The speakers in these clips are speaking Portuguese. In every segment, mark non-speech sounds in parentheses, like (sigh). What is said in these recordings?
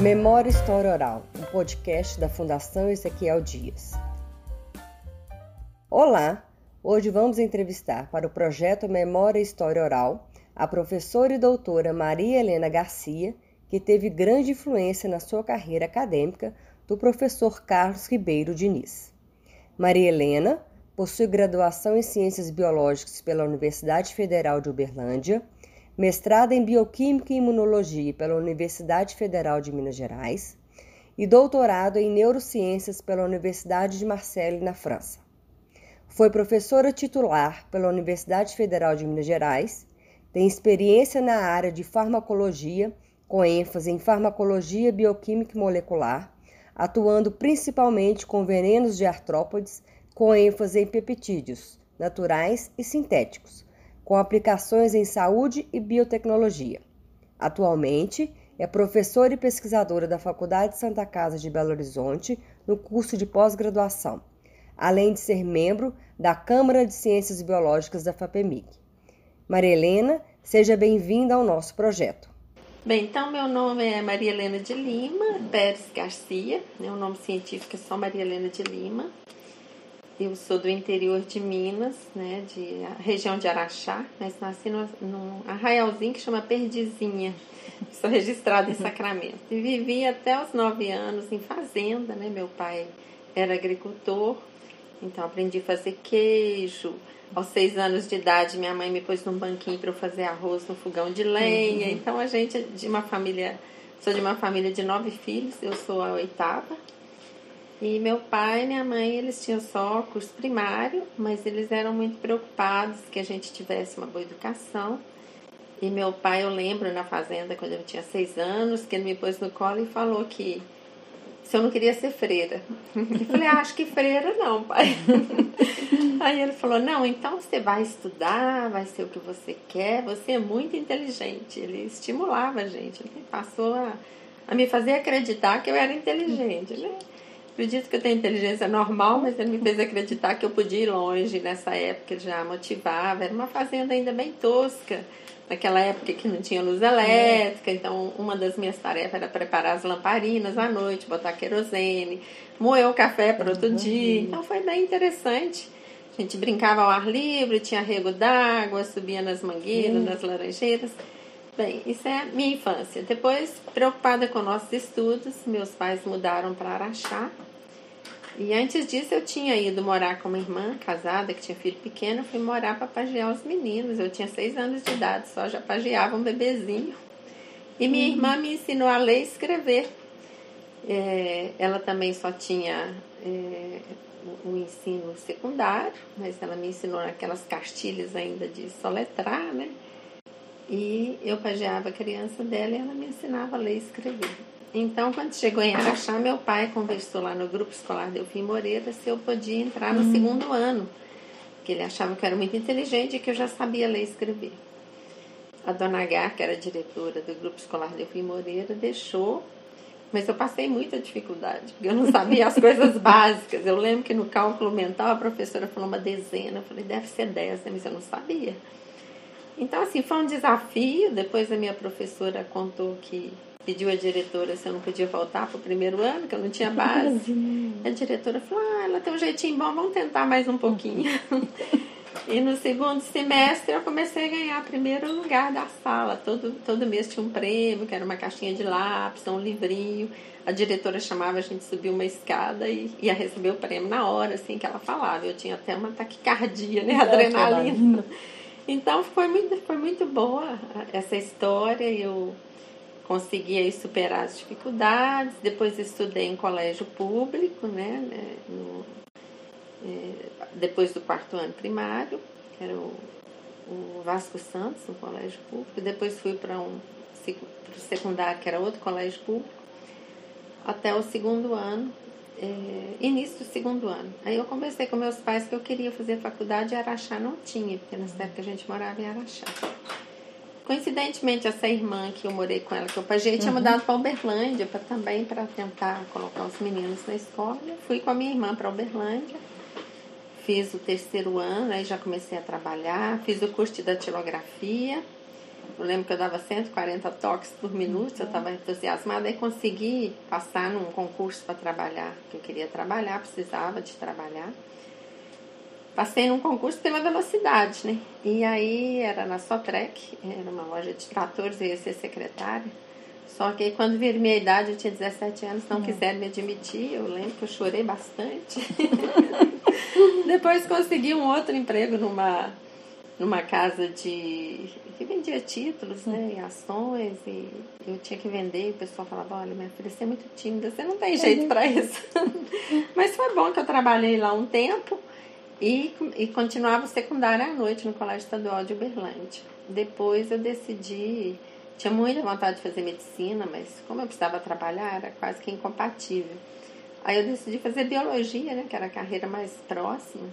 Memória História Oral, um podcast da Fundação Ezequiel Dias. Olá! Hoje vamos entrevistar para o projeto Memória História Oral a professora e doutora Maria Helena Garcia, que teve grande influência na sua carreira acadêmica do professor Carlos Ribeiro Diniz. Maria Helena possui graduação em Ciências Biológicas pela Universidade Federal de Uberlândia mestrado em Bioquímica e Imunologia pela Universidade Federal de Minas Gerais e doutorado em Neurociências pela Universidade de Marseille, na França. Foi professora titular pela Universidade Federal de Minas Gerais, tem experiência na área de farmacologia, com ênfase em farmacologia bioquímica molecular, atuando principalmente com venenos de artrópodes, com ênfase em peptídeos naturais e sintéticos com aplicações em saúde e biotecnologia. Atualmente, é professora e pesquisadora da Faculdade Santa Casa de Belo Horizonte no curso de pós-graduação, além de ser membro da Câmara de Ciências Biológicas da FAPEMIG. Maria Helena, seja bem-vinda ao nosso projeto. Bem, então meu nome é Maria Helena de Lima Pérez Garcia, né, o nome científico é só Maria Helena de Lima. Eu sou do interior de Minas, né, de região de Araxá, mas nasci no, num arraialzinho que chama Perdizinha. (laughs) Sou registrada em Sacramento. E vivi até os nove anos em fazenda, né? Meu pai era agricultor, então aprendi a fazer queijo. Aos seis anos de idade, minha mãe me pôs num banquinho para eu fazer arroz no fogão de lenha. Uhum. Então a gente é de uma família, sou de uma família de nove filhos, eu sou a oitava. E meu pai e minha mãe, eles tinham só curso primário, mas eles eram muito preocupados que a gente tivesse uma boa educação. E meu pai, eu lembro na fazenda, quando eu tinha seis anos, que ele me pôs no colo e falou que se eu não queria ser freira. (laughs) Eu falei, ah, acho que freira não, pai. (laughs) Aí ele falou, não, então você vai estudar, vai ser o que você quer, você é muito inteligente. Ele estimulava a gente, ele passou a, a me fazer acreditar que eu era inteligente, né? Acredito que eu tenho inteligência normal, mas ele me fez acreditar que eu podia ir longe nessa época, ele já motivava. Era uma fazenda ainda bem tosca, naquela época que não tinha luz elétrica, então uma das minhas tarefas era preparar as lamparinas à noite, botar querosene, moer o café para outro dia. Então foi bem interessante. A gente brincava ao ar livre, tinha rego d'água, subia nas mangueiras, nas laranjeiras. Bem, isso é minha infância. Depois, preocupada com nossos estudos, meus pais mudaram para Araxá, e antes disso eu tinha ido morar com uma irmã casada que tinha filho pequeno, fui morar para pagiar os meninos. Eu tinha seis anos de idade, só já pagiava um bebezinho. E minha uhum. irmã me ensinou a ler e escrever. É, ela também só tinha é, o, o ensino secundário, mas ela me ensinou aquelas cartilhas ainda de soletrar, né? E eu pagiava a criança dela e ela me ensinava a ler e escrever. Então, quando chegou em Araxá, meu pai conversou lá no grupo escolar Delfim Moreira se eu podia entrar no hum. segundo ano, que ele achava que eu era muito inteligente e que eu já sabia ler e escrever. A dona H, que era diretora do grupo escolar Delfim Moreira, deixou, mas eu passei muita dificuldade, porque eu não sabia as coisas (laughs) básicas. Eu lembro que no cálculo mental a professora falou uma dezena, eu falei, deve ser dez, mas eu não sabia. Então, assim, foi um desafio. Depois a minha professora contou que pediu a diretora se eu não podia voltar para o primeiro ano, que eu não tinha base. a diretora falou: ah, ela tem um jeitinho bom, vamos tentar mais um pouquinho. (laughs) e no segundo semestre eu comecei a ganhar primeiro lugar da sala. Todo, todo mês tinha um prêmio, que era uma caixinha de lápis, um livrinho. A diretora chamava a gente subir uma escada e ia receber o prêmio na hora, assim que ela falava. Eu tinha até uma taquicardia, né? Adrenalina. Então foi muito, foi muito boa essa história. Eu consegui superar as dificuldades. Depois estudei em colégio público, né? né no, é, depois do quarto ano primário, que era o, o Vasco Santos, um colégio público. Depois fui para um pro secundário, que era outro colégio público, até o segundo ano, é, início do segundo ano. Aí eu conversei com meus pais que eu queria fazer faculdade e Araxá não tinha, porque nessa época a gente morava em Araxá. Coincidentemente, essa irmã que eu morei com ela, que eu paguei, tinha uhum. mudado para Uberlândia pra, também para tentar colocar os meninos na escola. Fui com a minha irmã para Uberlândia, fiz o terceiro ano, aí já comecei a trabalhar, fiz o curso de datilografia. Eu lembro que eu dava 140 toques por minuto, eu estava entusiasmada e consegui passar num concurso para trabalhar, que eu queria trabalhar, precisava de trabalhar. Passei num concurso pela velocidade, né? E aí era na Sotrec, era uma loja de tratores, eu ia ser secretária. Só que aí, quando vi minha idade, eu tinha 17 anos, não uhum. quiseram me admitir. Eu lembro que eu chorei bastante. (laughs) Depois consegui um outro emprego numa, numa casa de que vendia títulos, né, e ações, e eu tinha que vender, e o pessoal falava, olha, minha filha, você é muito tímida, você não tem jeito para isso. (laughs) Mas foi bom que eu trabalhei lá um tempo e, e continuava secundária à noite no Colégio Estadual de Uberlândia. Depois eu decidi tinha muita vontade de fazer medicina, mas como eu precisava trabalhar, era quase que incompatível. Aí eu decidi fazer biologia, né, que era a carreira mais próxima.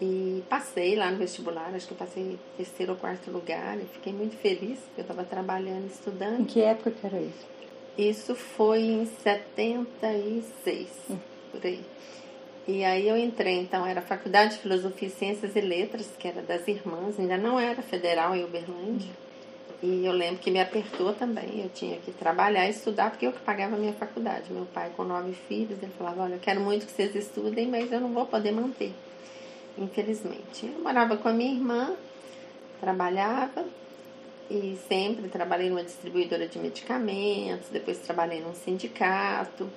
E passei lá no vestibular, acho que eu passei terceiro ou quarto lugar, e fiquei muito feliz, porque eu estava trabalhando, estudando. Em que época que era isso? Isso foi em 76, hum. por aí. E aí eu entrei, então, era Faculdade de Filosofia, Ciências e Letras, que era das irmãs, ainda não era federal em Uberlândia. E eu lembro que me apertou também. Eu tinha que trabalhar e estudar, porque eu que pagava a minha faculdade. Meu pai, com nove filhos, ele falava: Olha, eu quero muito que vocês estudem, mas eu não vou poder manter, infelizmente. Eu morava com a minha irmã, trabalhava e sempre trabalhei numa distribuidora de medicamentos, depois trabalhei num sindicato.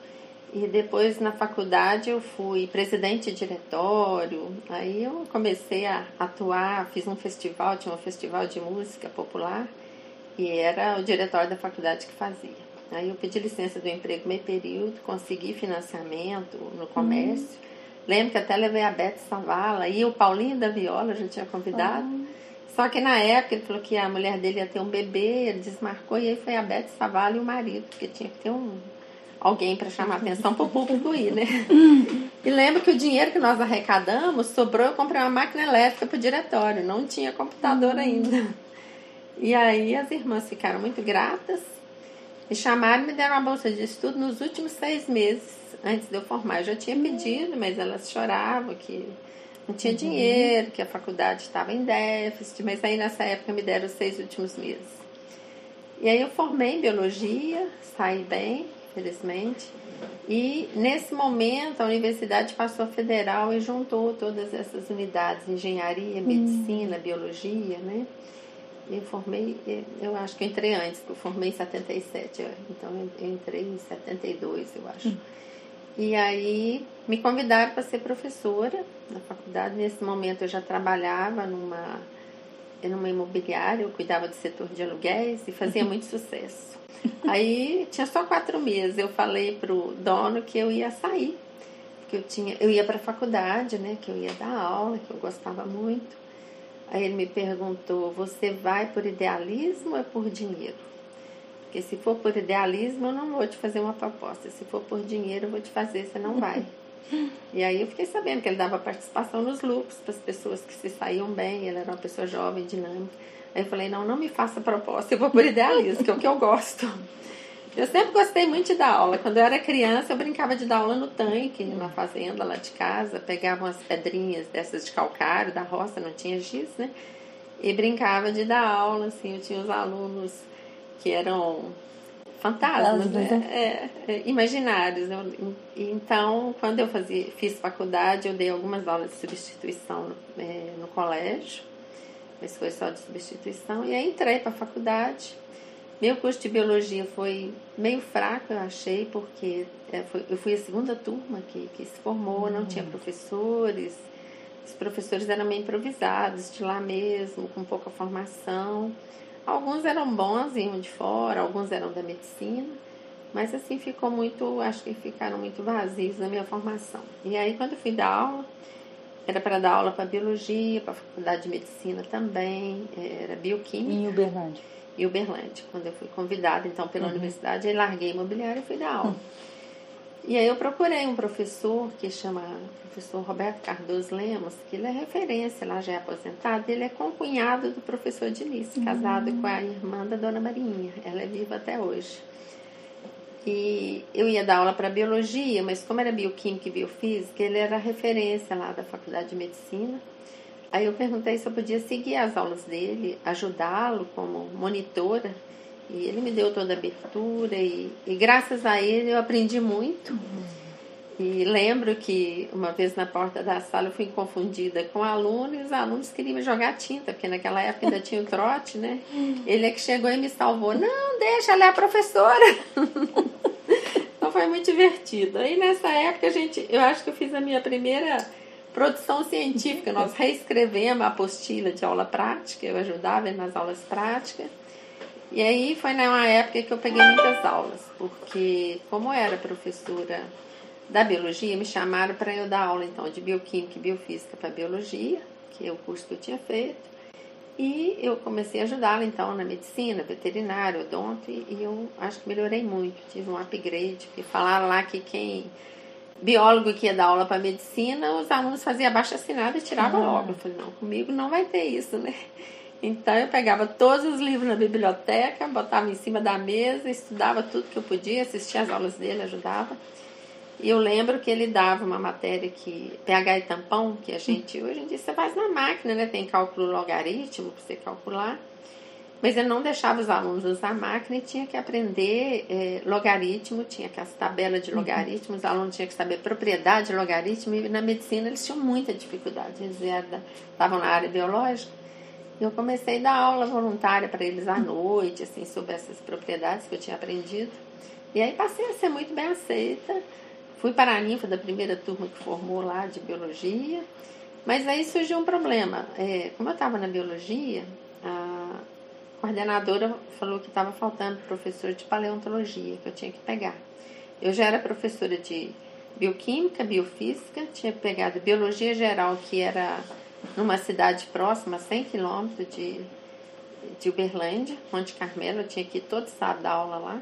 E depois na faculdade eu fui presidente de diretório, aí eu comecei a atuar, fiz um festival, tinha um festival de música popular, e era o diretório da faculdade que fazia. Aí eu pedi licença do emprego meio período, consegui financiamento no comércio. Uhum. Lembro que até levei a Beth Savala e o Paulinho da Viola, já tinha convidado. Uhum. Só que na época ele falou que a mulher dele ia ter um bebê, ele desmarcou e aí foi a Beth Savala e o marido, porque tinha que ter um alguém para chamar atenção para o público ir, né? (laughs) E lembro que o dinheiro que nós arrecadamos sobrou, eu comprei uma máquina elétrica para o diretório, não tinha computador uhum. ainda. E aí as irmãs ficaram muito gratas, me chamaram e me deram uma bolsa de estudo nos últimos seis meses antes de eu formar. Eu já tinha pedido, mas elas choravam que não tinha uhum. dinheiro, que a faculdade estava em déficit, mas aí nessa época me deram os seis últimos meses. E aí eu formei em biologia, saí bem, felizmente. E nesse momento a universidade passou a federal e juntou todas essas unidades, engenharia, medicina, uhum. biologia, né? Eu formei, eu acho que eu entrei antes, eu formei em 77, então eu entrei em 72, eu acho. Hum. E aí me convidaram para ser professora na faculdade. Nesse momento eu já trabalhava numa, numa imobiliária, eu cuidava do setor de aluguéis e fazia muito (laughs) sucesso. Aí tinha só quatro meses, eu falei pro dono que eu ia sair, que eu tinha, eu ia para a faculdade, né, que eu ia dar aula, que eu gostava muito. Aí ele me perguntou: você vai por idealismo ou é por dinheiro? Porque se for por idealismo, eu não vou te fazer uma proposta. Se for por dinheiro, eu vou te fazer, você não vai. (laughs) e aí eu fiquei sabendo que ele dava participação nos lucros para as pessoas que se saíam bem, ele era uma pessoa jovem, dinâmica. Aí eu falei: não, não me faça proposta, eu vou por idealismo, que é o que eu gosto. Eu sempre gostei muito de dar aula. Quando eu era criança, eu brincava de dar aula no tanque, numa fazenda lá de casa. Pegava umas pedrinhas dessas de calcário da roça, não tinha giz, né? E brincava de dar aula, assim. Eu tinha os alunos que eram fantasmas, né? né? É, é, imaginários. Então, quando eu fazia, fiz faculdade, eu dei algumas aulas de substituição no, é, no colégio, mas foi só de substituição. E aí entrei para a faculdade meu curso de biologia foi meio fraco, eu achei, porque é, foi, eu fui a segunda turma que, que se formou, não tinha uhum. professores, os professores eram meio improvisados, de lá mesmo, com pouca formação. Alguns eram bons, iam de fora, alguns eram da medicina, mas assim ficou muito, acho que ficaram muito vazios na minha formação. E aí, quando eu fui dar aula, era para dar aula para biologia, para a faculdade de medicina também, era bioquímica. Em Uberlândia e Uberlândia. Quando eu fui convidada, então, pela uhum. universidade, aí larguei imobiliário e fui dar aula. Uhum. E aí eu procurei um professor que chama professor Roberto Cardoso Lemos, que ele é referência lá, já é aposentado, ele é concunhado do professor Diniz, uhum. casado com a irmã da dona Marinha. Ela é viva até hoje. E eu ia dar aula para biologia, mas como era bioquímica e biofísica, ele era referência lá da faculdade de medicina. Aí eu perguntei se eu podia seguir as aulas dele, ajudá-lo como monitora. E ele me deu toda a abertura e, e graças a ele eu aprendi muito. E lembro que uma vez na porta da sala eu fui confundida com um aluno e os alunos queriam me jogar tinta, porque naquela época ainda tinha o trote, né? (laughs) Ele é que chegou e me salvou. Não, deixa, ela é a professora. (laughs) então foi muito divertido. Aí nessa época a gente, eu acho que eu fiz a minha primeira produção científica. Nós reescrevemos a apostila de aula prática, eu ajudava nas aulas práticas. E aí foi numa época que eu peguei muitas aulas, porque como eu era professora da biologia, me chamaram para eu dar aula então de bioquímica e biofísica para biologia, que é o curso que eu tinha feito. E eu comecei a ajudá-la então na medicina, veterinário, odonto, e eu acho que melhorei muito, tive um upgrade, porque falaram lá que quem biólogo que ia dar aula para medicina, os alunos faziam abaixo assinado e tiravam uhum. logo. Eu falei, não, comigo não vai ter isso, né? Então eu pegava todos os livros na biblioteca, botava em cima da mesa, estudava tudo que eu podia, assistia às aulas dele, ajudava. E eu lembro que ele dava uma matéria que pH e tampão, que a gente hoje em dia você faz na máquina, né? Tem cálculo logaritmo para você calcular. Mas ele não deixava os alunos usar a máquina e tinha que aprender é, logaritmo, tinha que as tabelas de logaritmo, os alunos tinham que saber propriedade de logaritmo, e na medicina eles tinham muita dificuldade, eles estavam na área biológica. E eu comecei a dar aula voluntária para eles à noite, assim, sobre essas propriedades que eu tinha aprendido. E aí passei a ser muito bem aceita. Fui para a ninfa da primeira turma que formou lá de biologia, mas aí surgiu um problema. É, como eu estava na biologia, coordenadora falou que estava faltando professor de paleontologia, que eu tinha que pegar. Eu já era professora de bioquímica, biofísica, tinha pegado biologia geral, que era numa cidade próxima, 100 quilômetros de, de Uberlândia, Monte Carmelo, eu tinha que ir todo sábado dar aula lá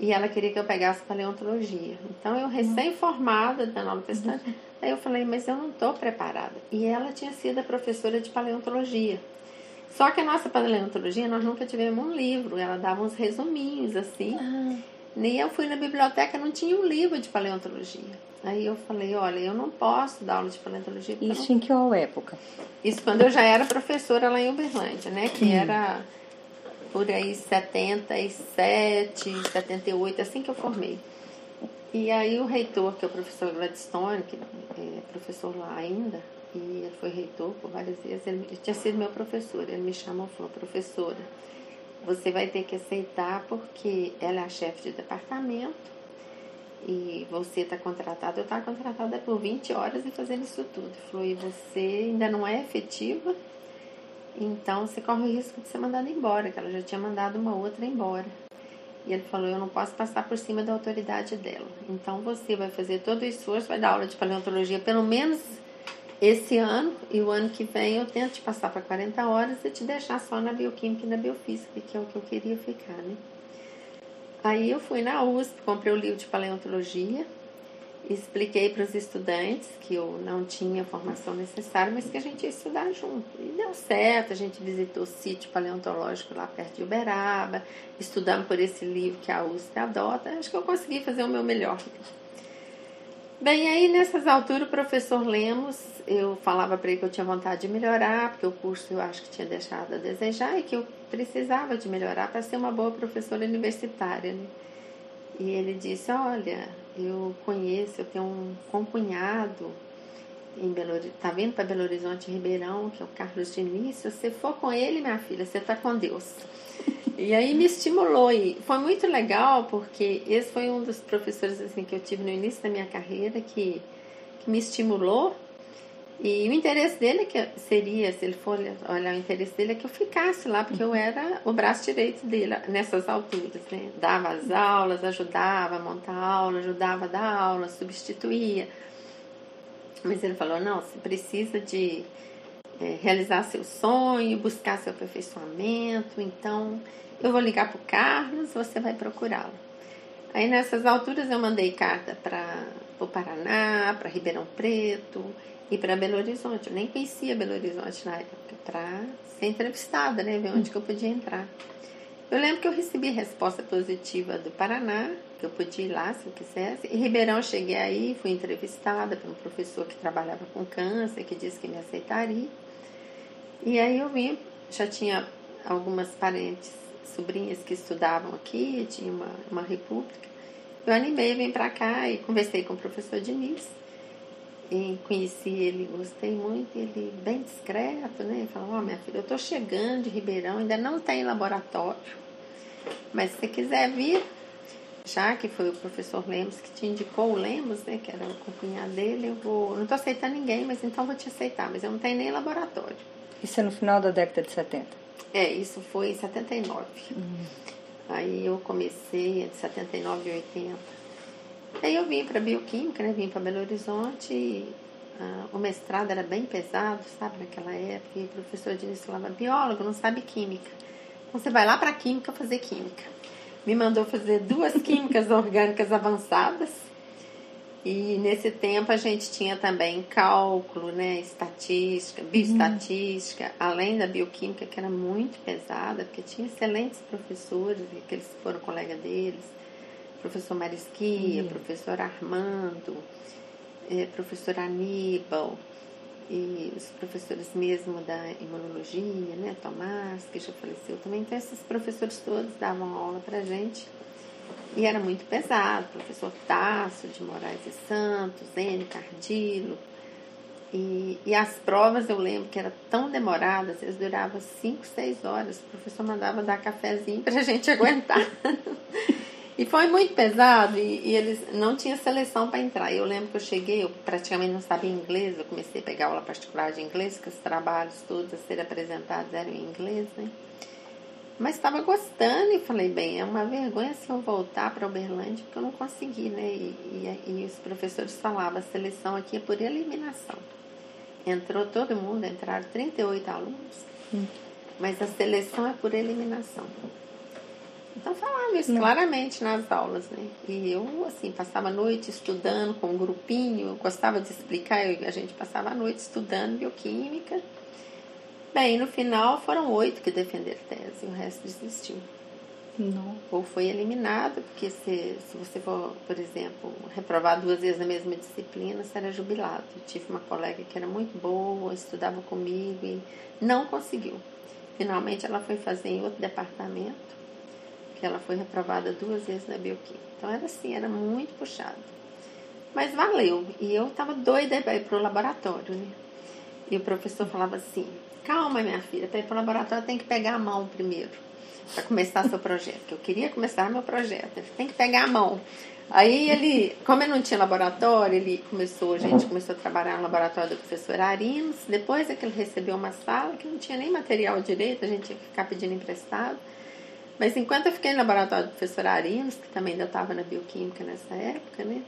e ela queria que eu pegasse paleontologia. Então eu recém-formada da Nova Testante, aí eu falei, mas eu não estou preparada. E ela tinha sido a professora de paleontologia. Só que a nossa paleontologia, nós nunca tivemos um livro, ela dava uns resuminhos assim. Ah. E eu fui na biblioteca, não tinha um livro de paleontologia. Aí eu falei, olha, eu não posso dar aula de paleontologia. Isso não... em que época? Isso quando eu já era professora lá em Uberlândia, né? Que hum. era por aí 77, 78, assim que eu formei. E aí o reitor, que é o professor Gladstone, que é professor lá ainda, e ele foi reitor por várias vezes, ele, ele tinha sido meu professor, ele me chamou e falou, professora, você vai ter que aceitar porque ela é a chefe de departamento e você está contratada, eu estava contratada por 20 horas e fazendo isso tudo. Ele falou, e você ainda não é efetiva, então você corre o risco de ser mandada embora, que ela já tinha mandado uma outra embora. E ele falou: Eu não posso passar por cima da autoridade dela. Então você vai fazer todo o esforço, vai dar aula de paleontologia pelo menos esse ano, e o ano que vem eu tento te passar para 40 horas e te deixar só na bioquímica e na biofísica, que é o que eu queria ficar, né? Aí eu fui na USP, comprei o livro de paleontologia, expliquei para os estudantes que eu não tinha a formação necessária, mas que a gente ia estudar junto. E deu certo, a gente visitou o sítio paleontológico lá perto de Uberaba, estudamos por esse livro que a USP adota. Acho que eu consegui fazer o meu melhor. Bem, aí nessas alturas o professor Lemos, eu falava para ele que eu tinha vontade de melhorar, porque o curso eu acho que tinha deixado a desejar e que eu precisava de melhorar para ser uma boa professora universitária. Né? E ele disse: Olha, eu conheço, eu tenho um compunhado em Belo tá vindo para Belo Horizonte Ribeirão, que é o Carlos Diniz. Se você for com ele, minha filha, você está com Deus. (laughs) E aí me estimulou e foi muito legal porque esse foi um dos professores assim que eu tive no início da minha carreira que, que me estimulou e o interesse dele é que seria, se ele for olhar o interesse dele, é que eu ficasse lá, porque eu era o braço direito dele nessas alturas, né? Dava as aulas, ajudava a montar a aula, ajudava a dar aula, substituía. Mas ele falou, não, você precisa de é, realizar seu sonho, buscar seu aperfeiçoamento, então eu vou ligar para o Carlos, você vai procurá-lo. Aí nessas alturas eu mandei carta para o Paraná, para Ribeirão Preto, e para Belo Horizonte. Eu nem conhecia Belo Horizonte na época, para ser entrevistada, né? Ver onde que eu podia entrar. Eu lembro que eu recebi resposta positiva do Paraná, que eu podia ir lá se eu quisesse. Em Ribeirão, cheguei aí, fui entrevistada por um professor que trabalhava com câncer, que disse que me aceitaria. E aí eu vim, já tinha algumas parentes, sobrinhas que estudavam aqui, tinha uma, uma república. Eu animei, vim para cá e conversei com o professor Diniz. E conheci ele, gostei muito, ele bem discreto, né? Falou, ó, oh, minha filha, eu tô chegando de Ribeirão, ainda não tem laboratório. Mas se você quiser vir, já que foi o professor Lemos que te indicou o Lemos, né, que era o cunhado dele, eu vou, não estou aceitando ninguém, mas então vou te aceitar, mas eu não tenho nem laboratório. Isso é no final da década de 70? É, isso foi em 79. Uhum. Aí eu comecei entre 79 e 80. Aí eu vim para bioquímica, né, vim para Belo Horizonte e, ah, o mestrado era bem pesado, sabe, naquela época, e o professor Diniz falava, biólogo não sabe química. Então você vai lá para química fazer química me mandou fazer duas químicas (laughs) orgânicas avançadas. E nesse tempo a gente tinha também cálculo, né, estatística, bioestatística, uhum. além da bioquímica que era muito pesada, porque tinha excelentes professores, que eles foram colega deles, professor Marisquia, uhum. professor Armando, eh, professor Aníbal, e os professores mesmo da imunologia, né, Tomás, que já faleceu também, então esses professores todos davam aula pra gente e era muito pesado, professor Tasso de Moraes e Santos, N. Cardilo, e, e as provas eu lembro que eram tão demoradas, eles duravam 5, 6 horas, o professor mandava dar cafezinho pra (laughs) gente aguentar. E foi muito pesado e, e eles não tinha seleção para entrar. Eu lembro que eu cheguei, eu praticamente não sabia inglês, eu comecei a pegar aula particular de inglês, que os trabalhos todos a serem apresentados eram em inglês, né? Mas estava gostando e falei, bem, é uma vergonha se eu voltar para Uberlândia, porque eu não consegui, né? E, e, e os professores falavam, a seleção aqui é por eliminação. Entrou todo mundo, entraram 38 alunos, hum. mas a seleção é por eliminação. Então falava isso Não. claramente nas aulas, né? E eu, assim, passava a noite estudando com um grupinho, eu gostava de explicar, eu, a gente passava a noite estudando bioquímica. Bem, no final foram oito que defenderam tese, o resto desistiu. Não. Ou foi eliminado, porque se, se você for, por exemplo, reprovar duas vezes na mesma disciplina, você era jubilado. Eu tive uma colega que era muito boa, estudava comigo e não conseguiu. Finalmente ela foi fazer em outro departamento que ela foi reprovada duas vezes na bioquímica. Então era assim, era muito puxado. Mas valeu. E eu estava doida para ir para o laboratório, né? E o professor falava assim: calma, minha filha, para ir para o laboratório tem que pegar a mão primeiro, para começar seu projeto. Que eu queria começar meu projeto, ele tem que pegar a mão. Aí ele, como eu não tinha laboratório, ele começou, a gente começou a trabalhar no laboratório do professor Arinos. Depois é que ele recebeu uma sala que não tinha nem material direito, a gente tinha que ficar pedindo emprestado. Mas enquanto eu fiquei no laboratório do professor Arinos, que também ainda estava na bioquímica nessa época, né?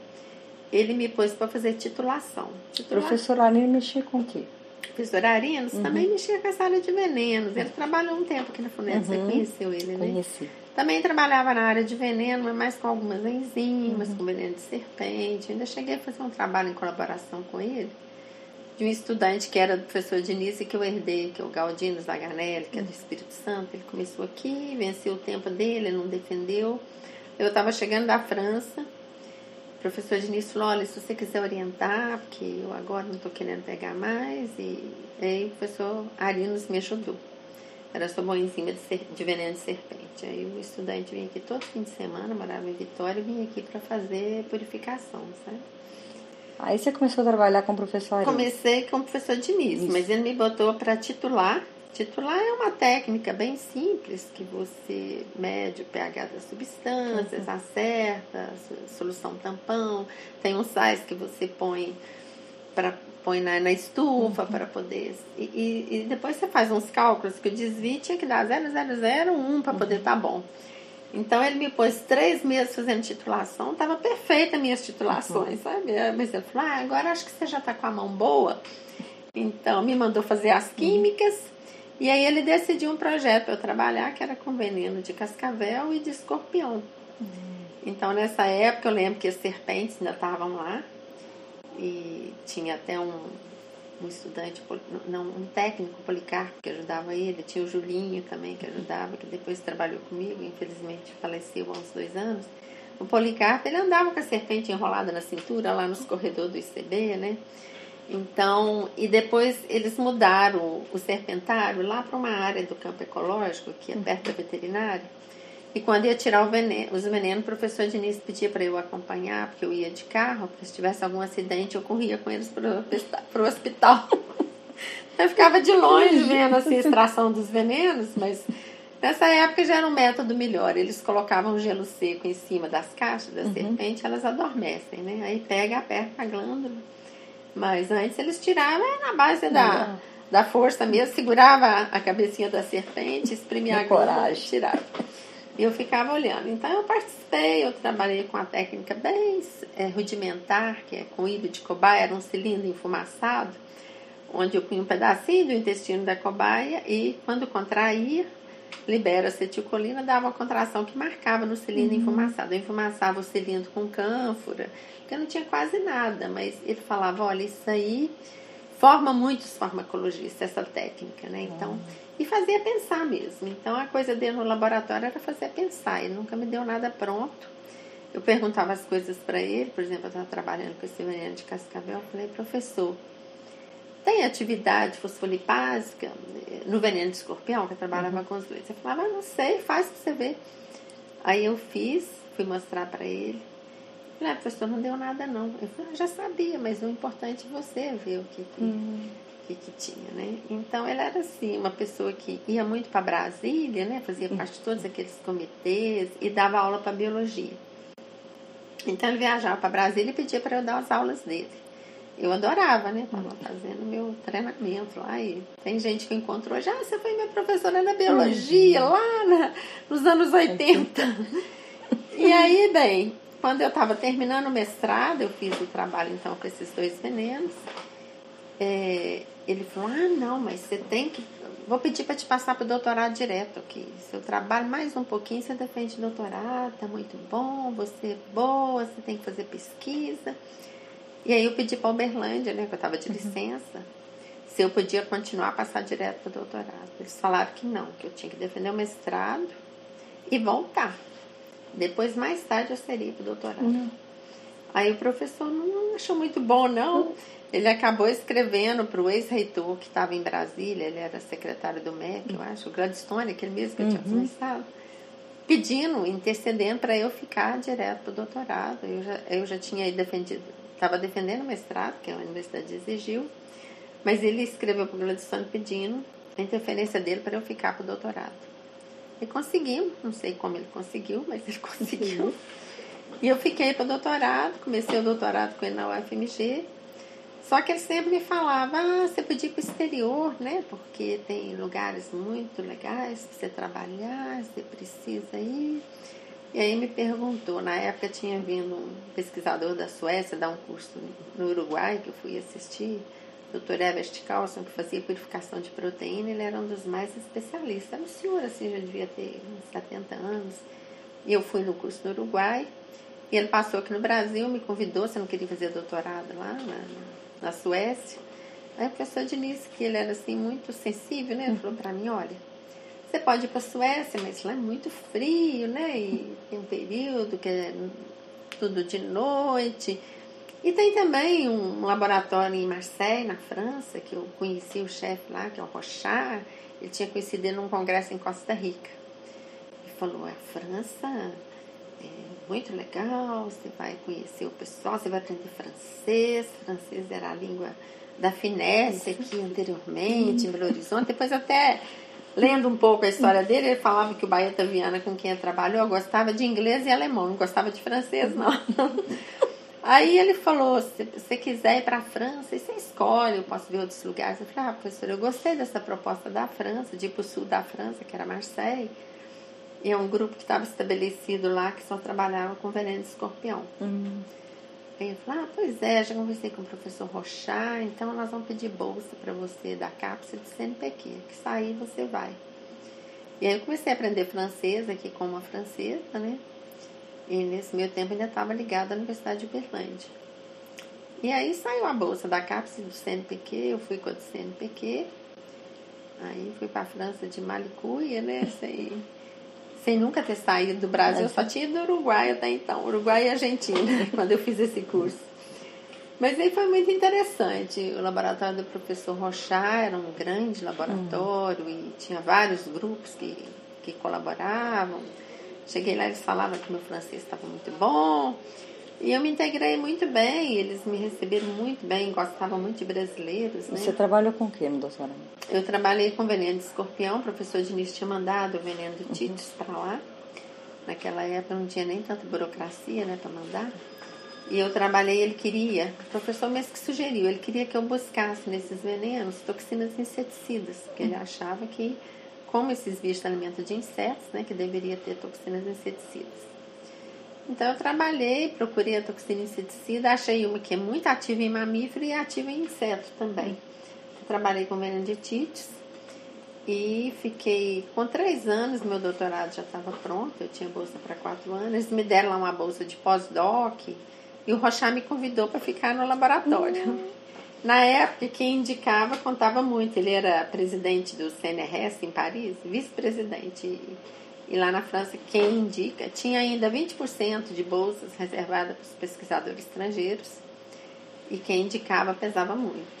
Ele me pôs para fazer titulação. Titulação. Professor Arinos mexia com o quê? Professor Arinos uhum. também mexia com essa área de venenos. Ele trabalhou um tempo aqui na uhum. você conheceu ele, né? Conheci. Também trabalhava na área de veneno, mas mais com algumas enzimas, uhum. com veneno de serpente. Eu ainda cheguei a fazer um trabalho em colaboração com ele de um estudante que era professor de início que eu herdei, que é o Galdino Zaganelli, que é do Espírito Santo. Ele começou aqui, venceu o tempo dele, não defendeu. Eu estava chegando da França, professor Diniz falou, olha, se você quiser orientar, porque eu agora não estou querendo pegar mais, e aí o professor Arinos me ajudou. Era sobre uma enzima de, de veneno de serpente. Aí o estudante vinha aqui todo fim de semana, morava em Vitória, e vinha aqui para fazer purificação, sabe? Aí você começou a trabalhar com o professor Ari? Comecei com o professor Diniz, Isso. mas ele me botou para titular. Titular é uma técnica bem simples que você mede o pH das substâncias, uhum. acerta, solução tampão, tem um sais que você põe para põe na, na estufa uhum. para poder e, e, e, depois você faz uns cálculos que o desvio tinha que dar 0,001 para poder estar uhum. tá bom. Então ele me pôs três meses fazendo titulação, estava perfeita minhas titulações, uhum. sabe? Mas ele falou, ah, agora acho que você já está com a mão boa. Então me mandou fazer as químicas e aí ele decidiu um projeto para eu trabalhar que era com veneno de cascavel e de escorpião. Então nessa época eu lembro que as serpentes ainda estavam lá e tinha até um, um estudante, não, um técnico Policarpo que ajudava ele, tinha o Julinho também que ajudava, que depois trabalhou comigo, infelizmente faleceu há uns dois anos. O Policarpo, ele andava com a serpente enrolada na cintura lá nos corredores do ICB, né? Então, e depois eles mudaram o serpentário lá para uma área do campo ecológico, que é perto da veterinária. E quando ia tirar veneno, os venenos, o professor Diniz pedia para eu acompanhar, porque eu ia de carro, para se tivesse algum acidente, eu corria com eles para o hospital. (laughs) eu ficava de longe vendo assim, a extração dos venenos, mas nessa época já era um método melhor. Eles colocavam gelo seco em cima das caixas da uhum. serpente, elas adormecem, né? Aí pega, aperta a glândula. Mas antes eles tiravam na base da, da força mesmo, segurava a cabecinha da serpente, exprimia a e tirava. E eu ficava olhando. Então eu participei, eu trabalhei com a técnica bem é, rudimentar, que é com ilho de cobaia, era um cilindro enfumaçado, onde eu punha um pedacinho do intestino da cobaia e quando contraía, libera acetilcolina, dava uma contração que marcava no cilindro uhum. enfumaçado. Eu enfumaçava o cilindro com cânfora, porque não tinha quase nada, mas ele falava, olha, isso aí forma muitos farmacologistas, essa técnica, né? Então, uhum. e fazia pensar mesmo. Então, a coisa dele no laboratório era fazer pensar. Ele nunca me deu nada pronto. Eu perguntava as coisas para ele, por exemplo, eu estava trabalhando com esse veneno de cascavel, eu falei, professor, tem atividade fosfolipásica no veneno de escorpião, que eu trabalhava uhum. com os leitos? Eu falava, ah, não sei, faz para você ver. Aí eu fiz, fui mostrar para ele. Falei, ah, professor, não deu nada não. Eu falei, ah, já sabia, mas o importante é você ver o que, que, uhum. que, que, tinha, né? Então, ele era assim, uma pessoa que ia muito para Brasília, né? Fazia uhum. parte de todos aqueles comitês e dava aula para biologia. Então, ele viajava para Brasília e pedia para eu dar as aulas dele. Eu adorava, né? Estava fazendo meu treinamento lá e tem gente que encontrou já, ah, você foi minha professora na biologia uhum. lá na, nos anos 80. e aí, bem, quando eu estava terminando o mestrado, eu fiz o trabalho então com esses dois venenos. É, ele falou: Ah, não, mas você tem que. Vou pedir para te passar para o doutorado direto aqui. Seu trabalho, mais um pouquinho, você defende doutorado, tá muito bom, você é boa, você tem que fazer pesquisa. E aí eu pedi para Uberlândia, né, que eu estava de uhum. licença, uhum. se eu podia continuar a passar direto para o doutorado. Eles falaram que não, que eu tinha que defender o mestrado e voltar. Depois, mais tarde, eu seria para o doutorado. Uhum. Aí o professor não achou muito bom, não. Uhum. Ele acabou escrevendo para o ex-reitor que estava em Brasília, ele era secretário do MEC, eu acho, o Gladstone, aquele mesmo que eu tinha uhum. começado, pedindo, intercedendo para eu ficar direto para o doutorado. Eu já, eu já tinha defendido, estava defendendo o mestrado, que a universidade exigiu, mas ele escreveu para o Gladstone pedindo a interferência dele para eu ficar para o doutorado. E conseguimos, não sei como ele conseguiu, mas ele (laughs) conseguiu. E eu fiquei para o doutorado, comecei o doutorado com ele na UFMG. Só que ele sempre me falava, ah, você podia ir para o exterior, né? Porque tem lugares muito legais para você trabalhar, você precisa ir. E aí me perguntou, na época tinha vindo um pesquisador da Suécia dar um curso no Uruguai, que eu fui assistir, o Dr. Everest Carlson, que fazia purificação de proteína, ele era um dos mais especialistas. Era um senhor, assim, já devia ter uns 70 anos. E eu fui no curso no Uruguai, e ele passou aqui no Brasil, me convidou, você não queria fazer doutorado lá na, na Suécia. Aí o professor Diniz, que ele era assim muito sensível, né? Ele falou para mim, olha, você pode ir para a Suécia, mas lá é muito frio, né? E tem um período que é tudo de noite. E tem também um laboratório em Marseille, na França, que eu conheci o chefe lá, que é o Rochard. Ele tinha conhecido ele num congresso em Costa Rica. Ele falou: a França é muito legal, você vai conhecer o pessoal, você vai aprender francês. Francês era a língua da finesse aqui anteriormente, em Belo Horizonte. Depois até Lendo um pouco a história dele, ele falava que o Baeta Viana, com quem ele trabalhou, gostava de inglês e alemão, não gostava de francês, não. (laughs) Aí ele falou: se você quiser ir para a França, você escolhe, eu posso ver outros lugares. Eu falei: ah, professor, eu gostei dessa proposta da França, de ir para o sul da França, que era Marseille. E é um grupo que estava estabelecido lá que só trabalhava com veneno de escorpião. Uhum. Ele falou: ah, pois é, já conversei com o professor Rochard, então nós vamos pedir bolsa para você da cápsula de CNPq, que sair você vai. E aí eu comecei a aprender francês aqui com uma francesa, né? E nesse meio tempo ainda estava ligada à Universidade de Berlândia. E aí saiu a bolsa da cápsula do CNPq, eu fui com a do CNPq. Aí fui para a França de Malicuia, né? Sem, sem nunca ter saído do Brasil, eu só tinha ido do Uruguai até então, Uruguai e Argentina, (laughs) quando eu fiz esse curso. Mas aí foi muito interessante. O laboratório do professor Rochard era um grande laboratório e tinha vários grupos que, que colaboravam. Cheguei lá e eles falavam que meu francês estava muito bom. E eu me integrei muito bem, eles me receberam muito bem, gostavam muito de brasileiros. Né? Você trabalhou com o que no? Eu trabalhei com veneno de escorpião, o professor Diniz tinha mandado o veneno de Titus uhum. para lá. Naquela época não tinha nem tanta burocracia né, para mandar. E eu trabalhei, ele queria, o professor mesmo que sugeriu, ele queria que eu buscasse nesses venenos toxinas inseticidas, porque ele achava que, como esses bichos alimentam de insetos, né, que deveria ter toxinas inseticidas. Então eu trabalhei, procurei a toxina inseticida, achei uma que é muito ativa em mamífero e ativa em inseto também. Eu trabalhei com meningitites e fiquei com três anos, meu doutorado já estava pronto, eu tinha bolsa para quatro anos, eles me deram lá uma bolsa de pós-doc e o Rochard me convidou para ficar no laboratório. Uhum. Na época, quem indicava contava muito. Ele era presidente do CNRS em Paris, vice-presidente. E lá na França, quem indica, tinha ainda 20% de bolsas reservadas para os pesquisadores estrangeiros. E quem indicava pesava muito.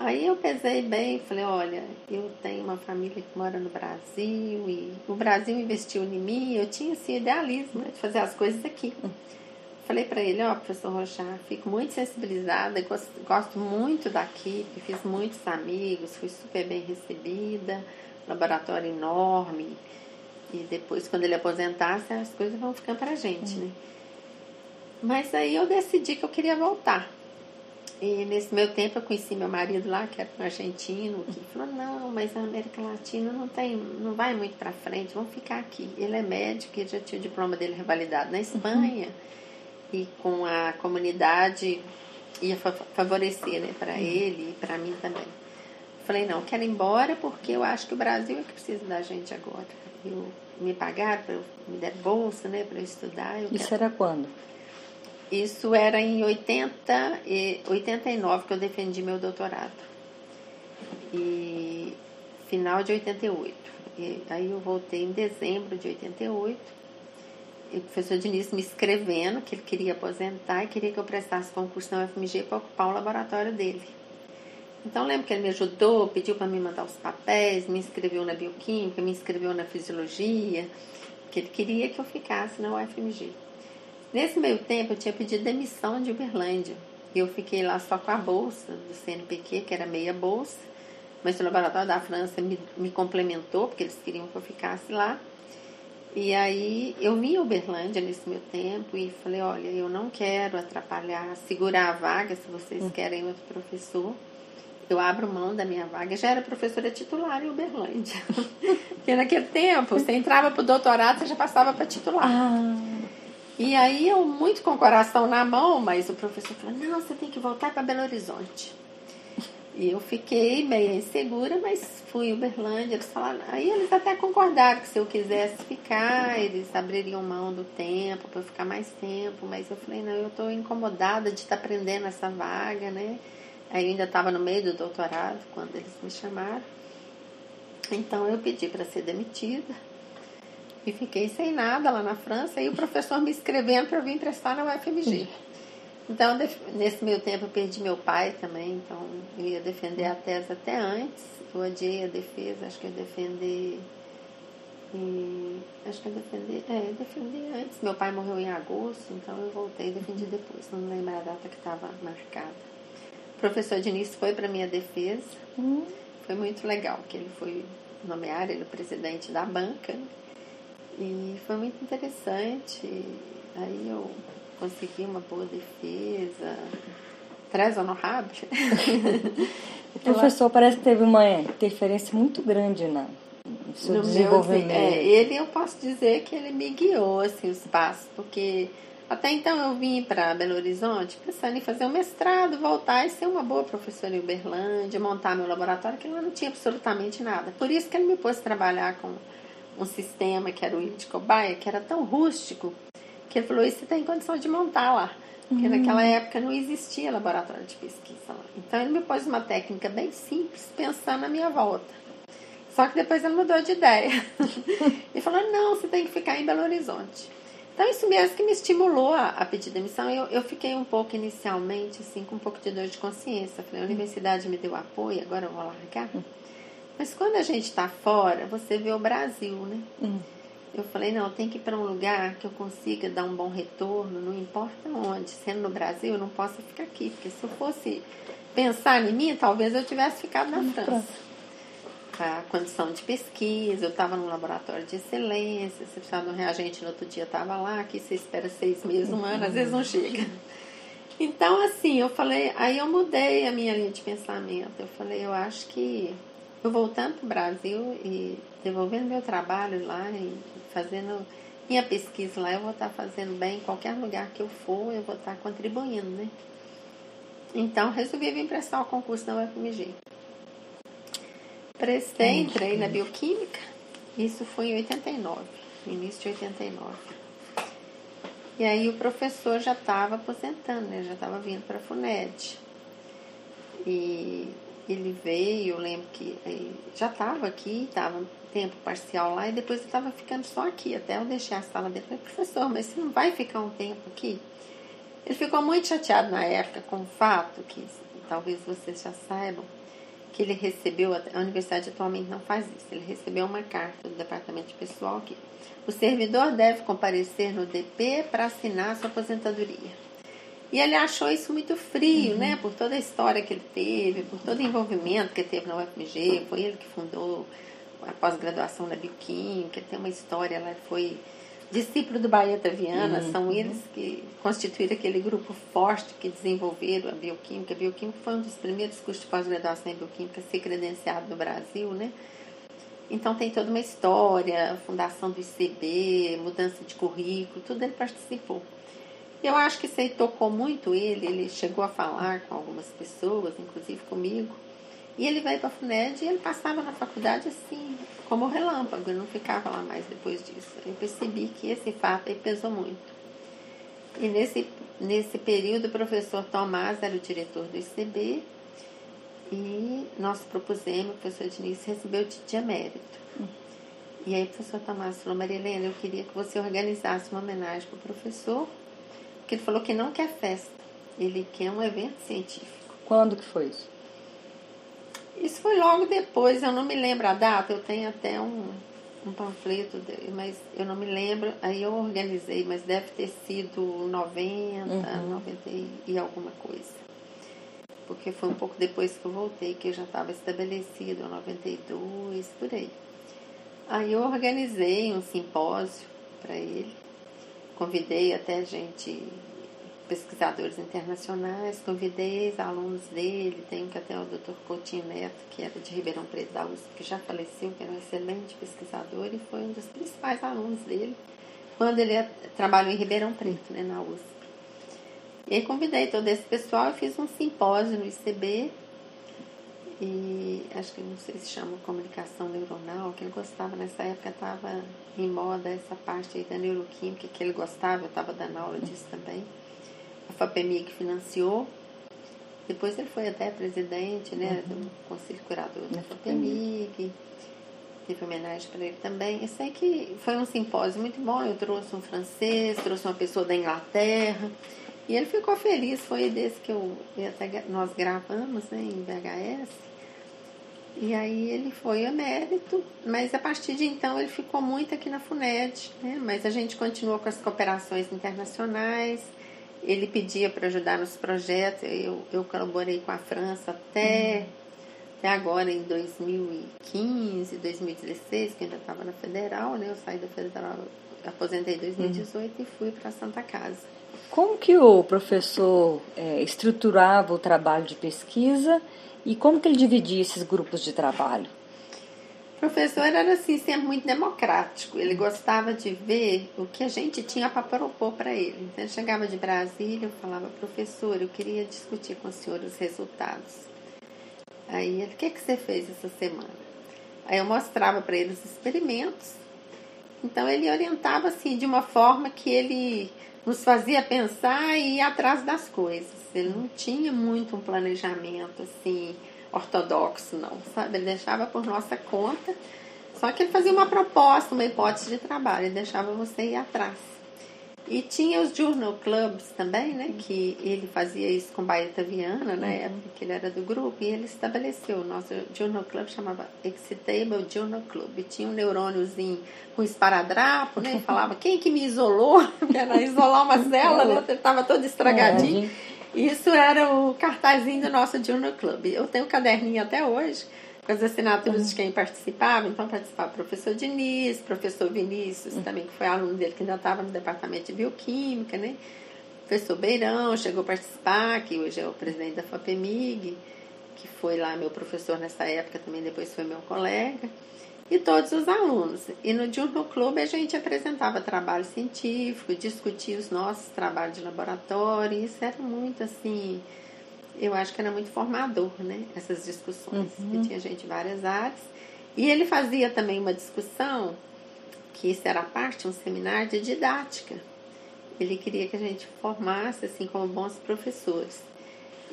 Aí eu pesei bem, falei, olha, eu tenho uma família que mora no Brasil e o Brasil investiu em mim, eu tinha esse idealismo né, de fazer as coisas aqui. Falei para ele, ó, oh, professor Rochard, fico muito sensibilizada, gosto, gosto muito daqui, fiz muitos amigos, fui super bem recebida, laboratório enorme. E depois, quando ele aposentasse, as coisas vão ficando pra gente, uhum. né? Mas aí eu decidi que eu queria voltar. E nesse meu tempo eu conheci meu marido lá, que era um argentino, que falou, não, mas a América Latina não tem, não vai muito para frente, vamos ficar aqui. Ele é médico, ele já tinha o diploma dele revalidado na Espanha. Uhum e com a comunidade ia favorecer né, para uhum. ele e para mim também. Falei, não, quero ir embora porque eu acho que o Brasil é que precisa da gente agora. Eu, me pagaram, eu, me deram bolsa né, para eu estudar. Eu Isso quero... era quando? Isso era em 80 e 89 que eu defendi meu doutorado. E final de 88. E aí eu voltei em dezembro de 88 o professor Diniz me escrevendo que ele queria aposentar e queria que eu prestasse concurso na UFMG para ocupar o laboratório dele. Então lembro que ele me ajudou, pediu para me mandar os papéis, me inscreveu na bioquímica, me inscreveu na fisiologia, que ele queria que eu ficasse na UFMG. Nesse meio tempo eu tinha pedido demissão de Uberlândia. E eu fiquei lá só com a bolsa do CNPq, que era meia bolsa, mas o laboratório da França me, me complementou, porque eles queriam que eu ficasse lá. E aí eu vim a Uberlândia nesse meu tempo e falei, olha, eu não quero atrapalhar, segurar a vaga se vocês hum. querem outro professor. Eu abro mão da minha vaga. Já era professora titular em Uberlândia. (laughs) Porque naquele tempo, você entrava para o doutorado, você já passava para titular. Ah. E aí eu, muito com o coração na mão, mas o professor falou, não, você tem que voltar para Belo Horizonte. E eu fiquei meio insegura, mas fui em Uberlândia, eles falaram, aí eles até concordaram que se eu quisesse ficar, eles abririam mão do tempo para eu ficar mais tempo, mas eu falei, não, eu estou incomodada de estar tá aprendendo essa vaga, né? Aí eu ainda estava no meio do doutorado quando eles me chamaram. Então eu pedi para ser demitida e fiquei sem nada lá na França e o professor me escrevendo para eu vir prestar na UFMG. Então, nesse meio tempo, eu perdi meu pai também, então eu ia defender a tese até antes. Eu odiei a defesa, acho que eu defender. E, acho que eu defendi. É, eu defendi antes. Meu pai morreu em agosto, então eu voltei e defendi depois. Não lembro a data que estava marcada. O professor Diniz foi para minha defesa. Hum. Foi muito legal, que ele foi nomear ele o presidente da banca. E foi muito interessante. Aí eu conseguir uma boa defesa. Traz honoráveis. (laughs) o professor parece que teve uma interferência muito grande na, no seu no desenvolvimento. Meu, é, ele, eu posso dizer que ele me guiou assim, os passos, porque até então eu vim para Belo Horizonte pensando em fazer um mestrado, voltar e ser uma boa professora em Uberlândia, montar meu laboratório, que lá não tinha absolutamente nada. Por isso que ele me pôs trabalhar com um sistema que era o de Cobaia, que era tão rústico, que ele falou, isso você tem condição de montar lá. Porque uhum. naquela época não existia laboratório de pesquisa lá. Então ele me pôs uma técnica bem simples, pensando na minha volta. Só que depois ele mudou de ideia. ele (laughs) (laughs) falou, não, você tem que ficar em Belo Horizonte. Então, isso mesmo que me estimulou a, a pedir demissão. Eu, eu fiquei um pouco inicialmente, assim, com um pouco de dor de consciência. Falei, a universidade me deu apoio, agora eu vou largar. Mas quando a gente está fora, você vê o Brasil, né? Hum. Eu falei, não, tem que ir para um lugar que eu consiga dar um bom retorno, não importa onde. Sendo no Brasil, eu não posso ficar aqui, porque se eu fosse pensar em mim, talvez eu tivesse ficado na França a condição de pesquisa, eu estava num laboratório de excelência, você precisava de um reagente no outro dia estava lá, aqui você espera seis meses, um ano, às vezes não chega. Então, assim, eu falei, aí eu mudei a minha linha de pensamento. Eu falei, eu acho que eu voltando para o Brasil e devolvendo meu trabalho lá e fazendo minha pesquisa lá, eu vou estar fazendo bem em qualquer lugar que eu for, eu vou estar contribuindo, né? Então, resolvi vir prestar o concurso da UFMG. Prestei, entrei na bioquímica. Isso foi em 89, início de 89. E aí o professor já estava aposentando, né? Já estava vindo para a FUNED. E ele veio, eu lembro que já estava aqui, estava tempo parcial lá, e depois eu estava ficando só aqui, até eu deixei a sala dele. Falei, professor, mas você não vai ficar um tempo aqui? Ele ficou muito chateado na época com o fato que talvez vocês já saibam, que ele recebeu, a universidade atualmente não faz isso, ele recebeu uma carta do departamento de pessoal que o servidor deve comparecer no DP para assinar sua aposentadoria. E ele achou isso muito frio, uhum. né? Por toda a história que ele teve, por todo o envolvimento que ele teve na UFMG, foi ele que fundou a pós-graduação da Bioquímica, tem uma história lá, foi discípulo do Baeta Viana, uhum. são eles que constituíram aquele grupo forte que desenvolveram a bioquímica. A bioquímica foi um dos primeiros cursos de pós-graduação em bioquímica a ser credenciado no Brasil, né? Então tem toda uma história, fundação do ICB, mudança de currículo, tudo ele participou. Eu acho que isso aí tocou muito ele, ele chegou a falar com algumas pessoas, inclusive comigo, e ele veio para a FUNED e ele passava na faculdade assim, como relâmpago, não ficava lá mais depois disso. Eu percebi que esse fato pesou muito. E nesse, nesse período o professor Tomás era o diretor do ICB e nós propusemos, o professor Diniz recebeu o de emérito. E aí o professor Tomás falou, Maria Helena, eu queria que você organizasse uma homenagem para o professor, porque ele falou que não quer festa, ele quer um evento científico. Quando que foi isso? Isso foi logo depois, eu não me lembro a data, eu tenho até um, um panfleto, mas eu não me lembro. Aí eu organizei, mas deve ter sido 90, uhum. 90 e alguma coisa. Porque foi um pouco depois que eu voltei, que eu já estava estabelecido, 92, por aí. Aí eu organizei um simpósio para ele, convidei até gente pesquisadores internacionais, convidei alunos dele, tem que até o Dr. Coutinho Neto, que era de Ribeirão Preto da USP, que já faleceu, que era um excelente pesquisador e foi um dos principais alunos dele, quando ele trabalhou em Ribeirão Preto, né, na USP. E aí convidei todo esse pessoal e fiz um simpósio no ICB, e acho que não sei se chama comunicação neuronal, que ele gostava nessa época, estava em moda essa parte aí da neuroquímica que ele gostava, eu estava dando aula disso também a FAPEMIG financiou. Depois ele foi até presidente né, uhum. do Conselho Curador da FAPEMIG. Teve homenagem para ele também. Eu sei que foi um simpósio muito bom. Eu trouxe um francês, trouxe uma pessoa da Inglaterra. E ele ficou feliz. Foi desse que eu, até nós gravamos né, em VHS. E aí ele foi a mérito, mas a partir de então ele ficou muito aqui na FUNED, né? Mas a gente continuou com as cooperações internacionais. Ele pedia para ajudar nos projetos, eu, eu colaborei com a França até, uhum. até agora, em 2015, 2016, que ainda estava na Federal, né? Eu saí da Federal, aposentei em 2018 uhum. e fui para a Santa Casa. Como que o professor é, estruturava o trabalho de pesquisa e como que ele dividia esses grupos de trabalho? O professor era assim, sempre muito democrático. Ele gostava de ver o que a gente tinha para propor para ele. Então, ele chegava de Brasília, eu falava, professor, eu queria discutir com o senhor os resultados. Aí ele, o que, que você fez essa semana? Aí eu mostrava para ele os experimentos. Então ele orientava assim de uma forma que ele nos fazia pensar e ir atrás das coisas. Ele não tinha muito um planejamento assim ortodoxo, não, sabe? Ele deixava por nossa conta, só que ele fazia uma proposta, uma hipótese de trabalho, ele deixava você ir atrás. E tinha os journal clubs também, né? Que ele fazia isso com Baeta Viana, na uhum. época que ele era do grupo, e ele estabeleceu o nosso journal club, chamava Excitable Journal Club. E tinha um neurôniozinho com esparadrapo, né? E falava, quem que me isolou? Era isolar uma célula, né? Estava todo estragadinho. É, isso era o cartazinho do nosso journal club. Eu tenho o um caderninho até hoje com as assinaturas uhum. de quem participava. Então, participava o professor Diniz, professor Vinícius, uhum. também, que foi aluno dele, que ainda estava no departamento de bioquímica, né? Professor Beirão chegou a participar, que hoje é o presidente da FAPEMIG, que foi lá meu professor nessa época, também depois foi meu colega, e todos os alunos. E no Journal Club a gente apresentava trabalho científico, discutia os nossos trabalhos de laboratório, isso era muito assim eu acho que era muito formador, né? Essas discussões, uhum. que tinha gente de várias áreas. E ele fazia também uma discussão, que isso era parte, um seminário de didática. Ele queria que a gente formasse, assim, como bons professores.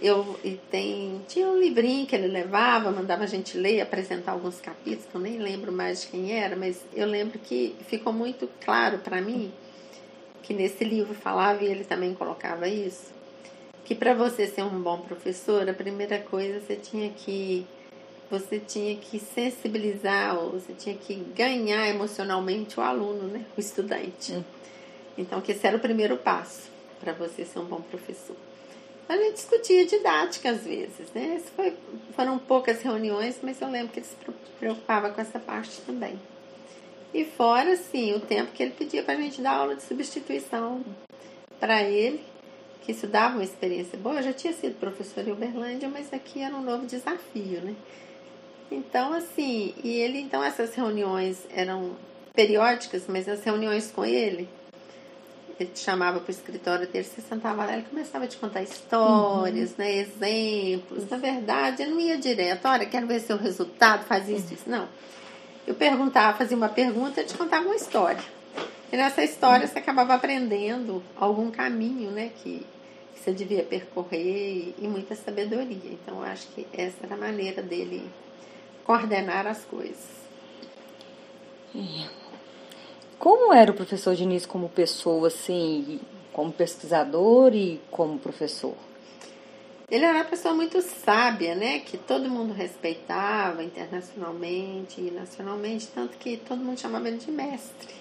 Eu, e tem, tinha um livrinho que ele levava, mandava a gente ler, apresentar alguns capítulos, que eu nem lembro mais de quem era, mas eu lembro que ficou muito claro para mim que nesse livro falava, e ele também colocava isso, que para você ser um bom professor, a primeira coisa você tinha que você tinha que sensibilizar, ou você tinha que ganhar emocionalmente o aluno, né? o estudante. Hum. Então, que esse era o primeiro passo para você ser um bom professor. A gente discutia didática às vezes, né? Foi, foram poucas reuniões, mas eu lembro que ele se preocupava com essa parte também. E fora, sim, o tempo que ele pedia para a gente dar aula de substituição para ele, que isso dava uma experiência boa. Eu já tinha sido professora em Uberlândia, mas aqui era um novo desafio, né? Então, assim, e ele, então, essas reuniões eram periódicas, mas as reuniões com ele, ele te chamava para o escritório dele, você sentava lá, ele começava a te contar histórias, uhum. né, exemplos. Na verdade, eu não ia direto, olha, quero ver seu resultado, faz isso, isso. Não. Eu perguntava, fazia uma pergunta, ele te contava uma história. E nessa história você acabava aprendendo algum caminho, né, que, que você devia percorrer e, muita sabedoria. Então eu acho que essa era a maneira dele coordenar as coisas. Como era o professor Diniz como pessoa, assim, como pesquisador e como professor? Ele era uma pessoa muito sábia, né? Que todo mundo respeitava internacionalmente e nacionalmente, tanto que todo mundo chamava ele de mestre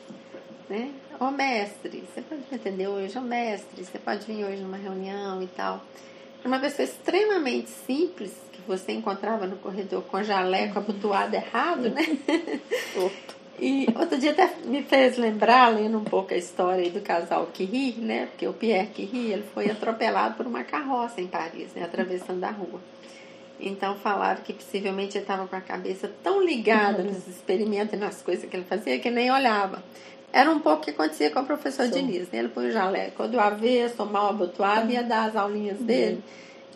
né? Ô mestre, você pode me atender hoje? Ô mestre, você pode vir hoje numa reunião e tal. Era uma pessoa extremamente simples que você encontrava no corredor com jaleco abotoado errado, né? (laughs) E outro dia até me fez lembrar, lendo um pouco a história do casal Curie, né? Porque o Pierre Curie, ele foi atropelado por uma carroça em Paris, né? Atravessando a rua. Então falaram que possivelmente ele estava com a cabeça tão ligada nos experimentos e nas coisas que ele fazia que nem olhava. Era um pouco o que acontecia com o professor Sim. Diniz. Né? Ele põe o jaleco do avesso, mal abotoado, ia dar as aulinhas uhum. dele.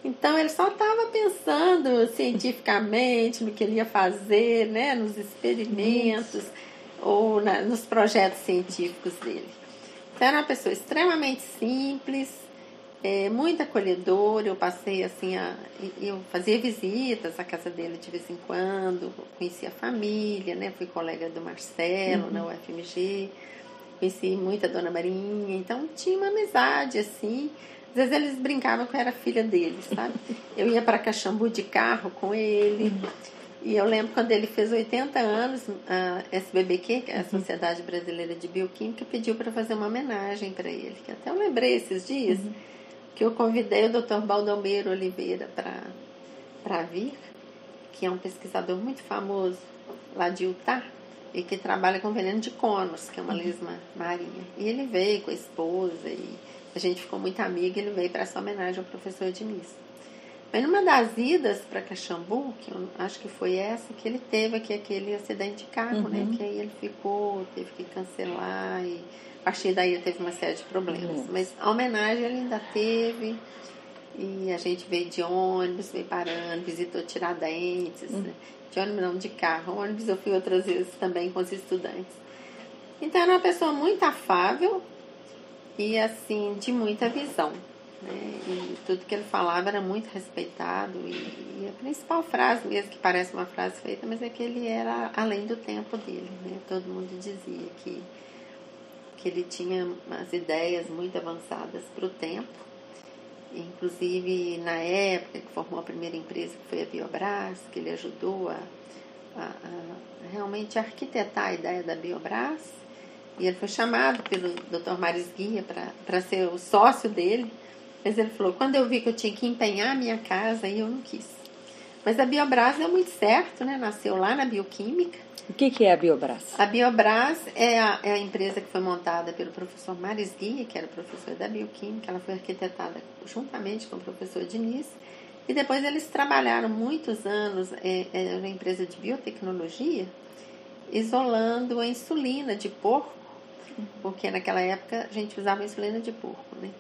Então ele só estava pensando cientificamente no que ele ia fazer, né? nos experimentos ou na, nos projetos científicos dele. Então era uma pessoa extremamente simples, é, muito acolhedora. Eu passei assim, a, eu fazia visitas à casa dele de vez em quando, conhecia a família, né? Fui colega do Marcelo uhum. na UFMG conheci muito a dona Marinha, então tinha uma amizade assim. Às vezes eles brincavam que eu era filha deles, sabe? (laughs) Eu ia para Caxambu de carro com ele. E eu lembro quando ele fez 80 anos, a SBBQ, é a uhum. Sociedade Brasileira de Bioquímica, pediu para fazer uma homenagem para ele. Que até eu lembrei esses dias uhum. que eu convidei o Dr. Baldomiro Oliveira para vir, que é um pesquisador muito famoso lá de Utah e que trabalha com veneno de conos, que é uma uhum. lesma marinha. E ele veio com a esposa e a gente ficou muito amiga. Ele veio para essa homenagem ao professor Diniz. Mas numa das idas para Caxambu, que eu acho que foi essa, que ele teve aqui aquele acidente de carro, né? uhum. né? Que aí ele ficou, teve que cancelar e a partir daí teve uma série de problemas. Uhum. Mas a homenagem ele ainda teve. E a gente veio de ônibus, veio parando, visitou Tiradentes, uhum. né? de ônibus não, de carro. ônibus eu fui outras vezes também com os estudantes. Então era uma pessoa muito afável e assim, de muita visão. Né? E tudo que ele falava era muito respeitado. E, e, a principal frase, mesmo que parece uma frase feita, mas é que ele era além do tempo dele. Né? Todo mundo dizia que que ele tinha umas ideias muito avançadas para o tempo. Inclusive, na época que formou a primeira empresa, que foi a Biobras, que ele ajudou a, a, a realmente arquitetar a ideia da Biobras. E ele foi chamado pelo Dr. Maris Guia para ser o sócio dele. Mas ele falou: quando eu vi que eu tinha que empenhar a minha casa, aí eu não quis. Mas a Biobras deu muito certo, né? Nasceu lá na Bioquímica. O que, que é a Biobras? A Biobras é a, é a, empresa que foi montada pelo professor Maris Guia, que era professor da Bioquímica. Ela foi arquitetada juntamente com o professor Diniz. E depois eles trabalharam muitos anos, é, é uma empresa de biotecnologia, isolando a insulina de porco, porque naquela época a gente usava insulina de porco, né?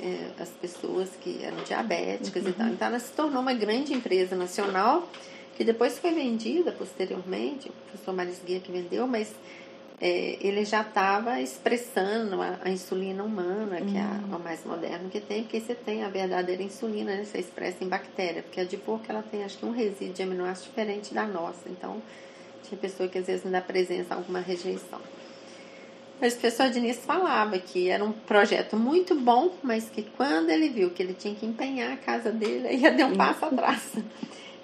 é, as pessoas que eram diabéticas uhum. e tal. Então ela se tornou uma grande empresa nacional que depois foi vendida posteriormente, o professor Maris Guia que vendeu, mas é, ele já estava expressando a, a, insulina humana, que é a, uhum. a, mais moderna que tem, porque você tem a verdadeira insulina, né, você expressa em bactéria, porque a de porco ela tem acho que um resíduo de aminoácido diferente da nossa, então tinha pessoa que às vezes não dá presença a alguma rejeição. Mas o professor Diniz falava que era um projeto muito bom, mas que quando ele viu que ele tinha que empenhar a casa dele, ia dar um passo atrás. (laughs)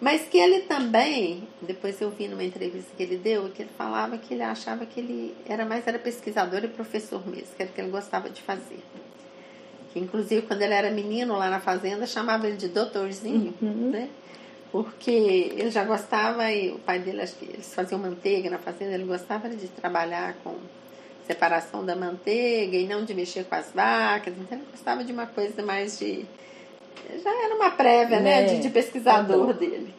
Mas que ele também, depois eu vi numa entrevista que ele deu, que ele falava que ele achava que ele era mais era pesquisador e professor mesmo, que era o que ele gostava de fazer. Que inclusive quando ele era menino lá na fazenda, chamava ele de doutorzinho, uhum. né? Porque ele já gostava, e o pai dele, acho que eles faziam manteiga na fazenda, ele gostava de trabalhar com separação da manteiga e não de mexer com as vacas. Então ele gostava de uma coisa mais de. Já era uma prévia, né? né? De, de pesquisador dele.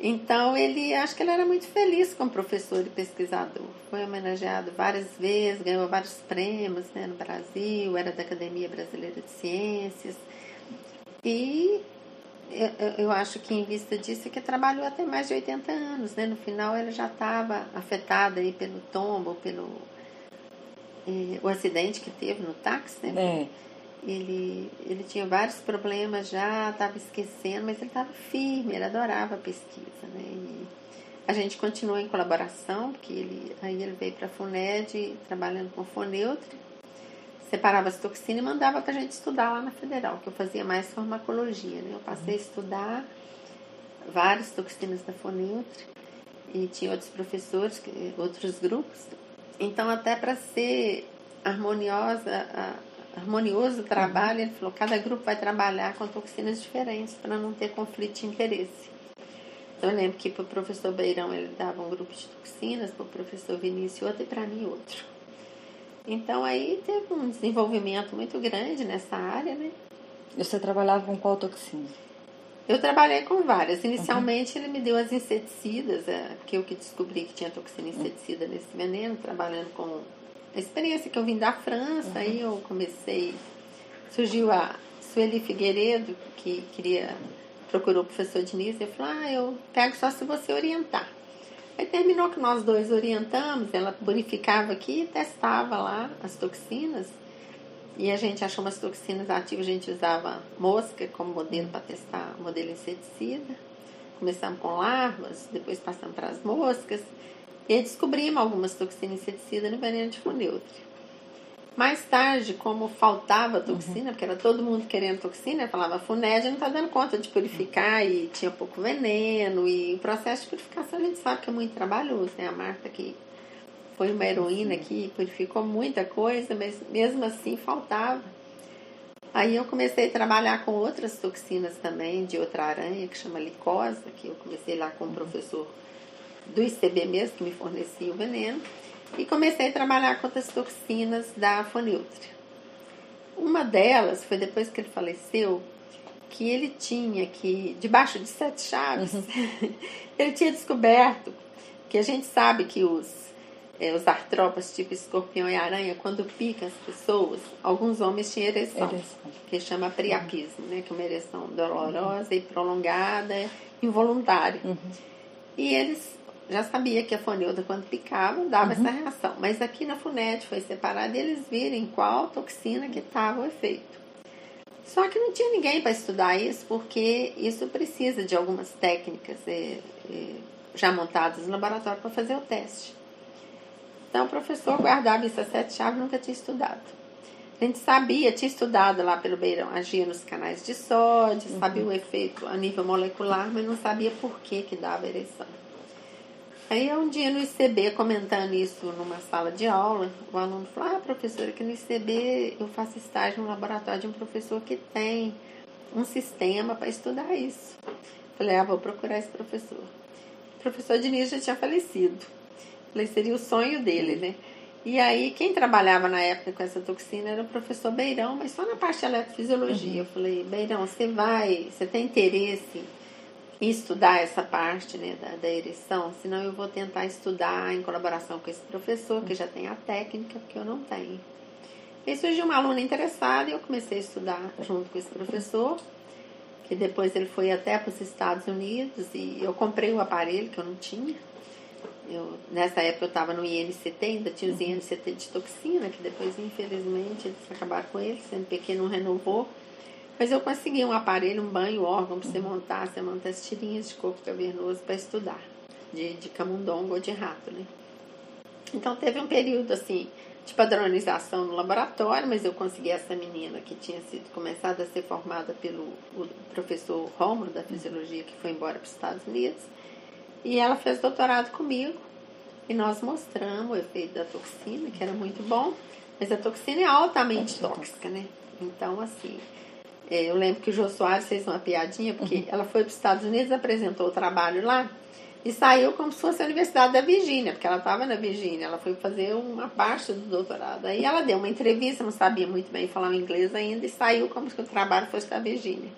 Então ele, acho que ele era muito feliz como professor e pesquisador. Foi homenageado várias vezes, ganhou vários prêmios né, no Brasil, era da Academia Brasileira de Ciências. E eu, eu acho que em vista disso é que trabalhou até mais de 80 anos, né? No final ele já estava afetado aí pelo tombo, pelo é, o acidente que teve no táxi, né? É. Ele, ele tinha vários problemas já, estava esquecendo, mas ele estava firme, ele adorava a pesquisa, né? E a gente continuou em colaboração, porque ele, aí ele veio para a FUNED trabalhando com foneutre, separava as toxinas e mandava para a gente estudar lá na Federal, que eu fazia mais farmacologia, né? Eu passei a estudar várias toxinas da foneutre e tinha outros professores, outros grupos então, até para ser harmoniosa, harmonioso o trabalho, ele falou: cada grupo vai trabalhar com toxinas diferentes para não ter conflito de interesse. Então, eu lembro que para o professor Beirão ele dava um grupo de toxinas, para o professor Vinícius outro e para mim outro. Então, aí teve um desenvolvimento muito grande nessa área, né? Você trabalhava com qual toxina? Eu trabalhei com várias. Inicialmente uhum. ele me deu as inseticidas, é, porque eu que descobri que tinha toxina inseticida nesse veneno, trabalhando com a experiência que eu vim da França, uhum. aí eu comecei. Surgiu a Sueli Figueiredo, que queria, procurou o professor Diniz, e falou: Ah, eu pego só se você orientar. Aí terminou que nós dois orientamos, ela purificava aqui e testava lá as toxinas. E a gente achou umas toxinas ativas, a gente usava mosca como modelo para testar modelo inseticida. Começamos com larvas, depois passamos para as moscas. E descobrimos algumas toxinas inseticidas no veneno de funeutre. Mais tarde, como faltava toxina, uhum. porque era todo mundo querendo toxina, falava FUNED não está dando conta de purificar e tinha pouco veneno. E o processo de purificação a gente sabe que é muito trabalhoso, né? A Marta que foi uma heroína que purificou muita coisa, mas mesmo assim faltava. Aí eu comecei a trabalhar com outras toxinas também, de outra aranha, que chama licosa, que eu comecei lá com o professor do ICB mesmo, que me fornecia o veneno, e comecei a trabalhar com outras toxinas da Foniltria. Uma delas foi depois que ele faleceu, que ele tinha que, debaixo de sete chaves, uhum. (laughs) ele tinha descoberto que a gente sabe que os é, os artrópodes, tipo escorpião e aranha, quando pica as pessoas, alguns homens tinham ereção, ereção. que chama priapismo, né, que é uma ereção dolorosa uhum. e prolongada, involuntária. Uhum. E eles já sabiam que a foneuda, quando picava, dava uhum. essa reação. Mas aqui na FUNET foi separado e eles viram qual toxina que estava o efeito. Só que não tinha ninguém para estudar isso, porque isso precisa de algumas técnicas é, é, já montadas no laboratório para fazer o teste. Então, o professor guardava isso a sete chaves, nunca tinha estudado. A gente sabia, tinha estudado lá pelo Beirão, agia nos canais de sódio, uhum. sabia o efeito a nível molecular, mas não sabia por que que dava ereção. Aí um dia no ICB, comentando isso numa sala de aula, o aluno falou, ah, professora, que no ICB eu faço estágio no laboratório de um professor que tem um sistema para estudar isso. Falei, ah, vou procurar esse professor. O professor Diniz já tinha falecido. Falei, seria o sonho dele, né? E aí, quem trabalhava na época com essa toxina era o professor Beirão, mas só na parte de eletrofisiologia. Uhum. Eu falei, Beirão, você vai, você tem interesse em estudar essa parte né, da, da ereção? Senão eu vou tentar estudar em colaboração com esse professor, que já tem a técnica, porque eu não tenho. E surgiu uma aluna interessada e eu comecei a estudar junto com esse professor, que depois ele foi até para os Estados Unidos e eu comprei o aparelho que eu não tinha eu, nessa época eu estava no INCT, ainda tinha os INCT de toxina, que depois, infelizmente, eles acabaram com ele, CNPq não renovou. Mas eu consegui um aparelho, um banho, órgão para você montar, você monta as tirinhas de corpo cavernoso para estudar, de, de camundongo ou de rato, né? Então teve um período assim de padronização no laboratório, mas eu consegui essa menina que tinha sido começada a ser formada pelo professor Romulo da fisiologia, que foi embora para os Estados Unidos. E ela fez doutorado comigo e nós mostramos o efeito da toxina, que era muito bom, mas a toxina é altamente tóxica, né? Então, assim, é, eu lembro que o Jô Soares fez uma piadinha, porque uhum. ela foi para os Estados Unidos, apresentou o trabalho lá e saiu como se fosse a Universidade da Virgínia, porque ela estava na Virgínia, ela foi fazer uma parte do doutorado. Aí ela deu uma entrevista, não sabia muito bem falar o inglês ainda, e saiu como se o trabalho fosse da Virgínia.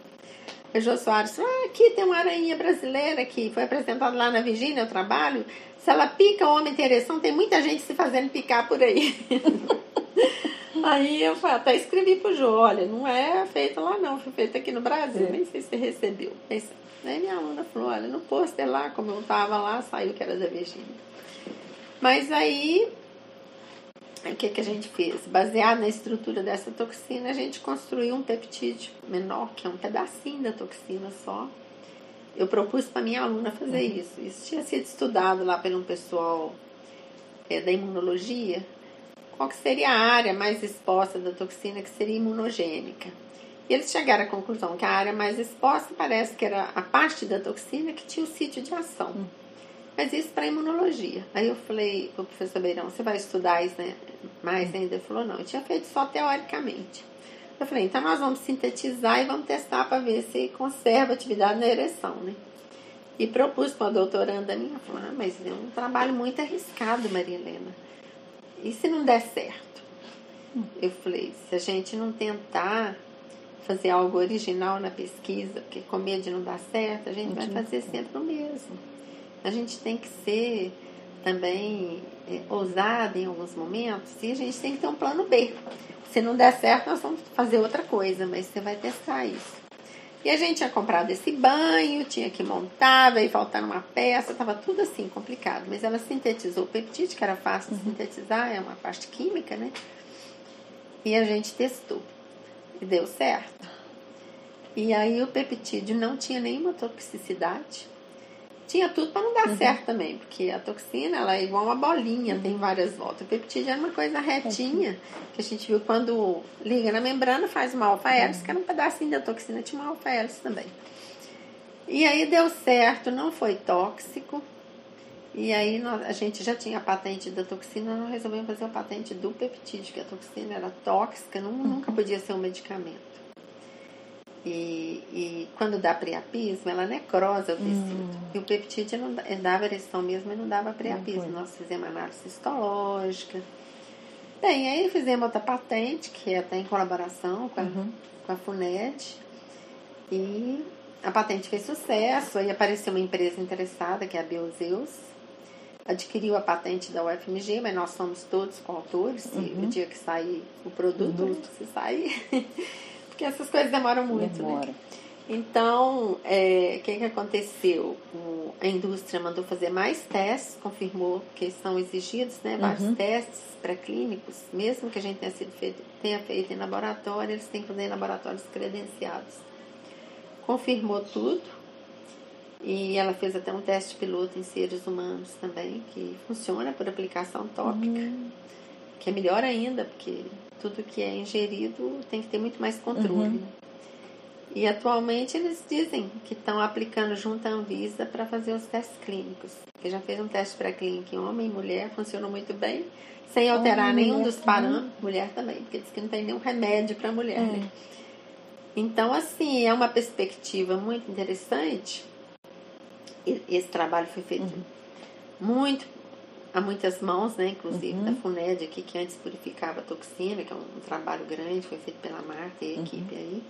O Jô Soares ah, aqui tem uma aranha brasileira que foi apresentada lá na Virgínia, o trabalho. Se ela pica, o homem tem ereção, tem muita gente se fazendo picar por aí. (laughs) aí eu até escrevi pro Jô, olha, não é feito lá não, foi feito aqui no Brasil, é. nem sei se você recebeu. Aí minha aluna falou, olha, no pôster lá, como eu tava lá, saiu que era da Virgínia. Mas aí o que, que a gente fez? Baseado na estrutura dessa toxina, a gente construiu um peptídeo menor, que é um pedacinho da toxina só. Eu propus para minha aluna fazer uhum. isso. Isso tinha sido estudado lá pelo um pessoal é, da imunologia. Qual que seria a área mais exposta da toxina que seria imunogênica? E eles chegaram à conclusão que a área mais exposta parece que era a parte da toxina que tinha o sítio de ação. Uhum. Mas isso para imunologia. Aí eu falei o professor Beirão, você vai estudar isso né, mais ainda? Ele falou, não, eu tinha feito só teoricamente. Eu falei, então nós vamos sintetizar e vamos testar para ver se conserva atividade na ereção, né? E propus para a doutoranda minha, falou, ah, mas é um trabalho muito arriscado, Maria Helena. E se não der certo? Eu falei, se a gente não tentar fazer algo original na pesquisa, porque com medo de não dar certo, a gente vai fazer sempre o mesmo. A gente tem que ser também é, ousado em alguns momentos e a gente tem que ter um plano B. Se não der certo, nós vamos fazer outra coisa, mas você vai testar isso. E a gente tinha comprado esse banho, tinha que montar, veio faltar uma peça, estava tudo assim complicado. Mas ela sintetizou o peptide, que era fácil de uhum. sintetizar, é uma parte química, né? E a gente testou. E deu certo. E aí o peptídeo não tinha nenhuma toxicidade tinha tudo para não dar uhum. certo também, porque a toxina ela é igual uma bolinha, uhum. tem várias voltas. O peptídeo era uma coisa retinha, que a gente viu quando liga na membrana, faz uma alfa-hélice, uhum. que era um pedacinho da toxina, tinha uma alfa-hélice também. E aí deu certo, não foi tóxico. E aí nós, a gente já tinha a patente da toxina, nós resolvemos fazer a patente do peptídeo, que a toxina era tóxica, não, nunca uhum. podia ser um medicamento. E, e quando dá priapismo, ela necrosa o tecido. Hum. E o peptídeo não, dava ereção mesmo, mas não dava priapismo. Nós fizemos análise histológica. Bem, aí fizemos outra patente, que é até em colaboração com a, uhum. com a FUNED. E a patente fez sucesso. Aí apareceu uma empresa interessada, que é a Biozeus. Adquiriu a patente da UFMG, mas nós somos todos coautores. Uhum. o dia que sair o produto, uhum. se sair. (laughs) Porque essas coisas demoram muito, né? Demora. né? Então, o é, que, que aconteceu? O, a indústria mandou fazer mais testes, confirmou que são exigidos né, vários uhum. testes pré-clínicos, mesmo que a gente tenha, sido feito, tenha feito em laboratório, eles têm que fazer em laboratórios credenciados. Confirmou tudo E ela fez até um teste piloto em seres humanos também, que funciona por aplicação tópica, uhum. Que é melhor ainda, porque tudo que é ingerido tem que ter muito mais controle. Uhum. E atualmente eles dizem que estão aplicando junto à Anvisa para fazer os testes clínicos. Que já fez um teste pré-clínico em homem e mulher, funcionou muito bem, sem alterar homem, nenhum dos parâmetros. Mulher também, porque diz que não tem nenhum remédio para mulher. É. Né? Então, assim, é uma perspectiva muito interessante. Esse trabalho foi feito uhum. muito a muitas mãos, né? Inclusive uhum. da FUNED aqui, que antes purificava toxina, que é um, trabalho grande, foi feito pela Marta e a uhum. equipe aí.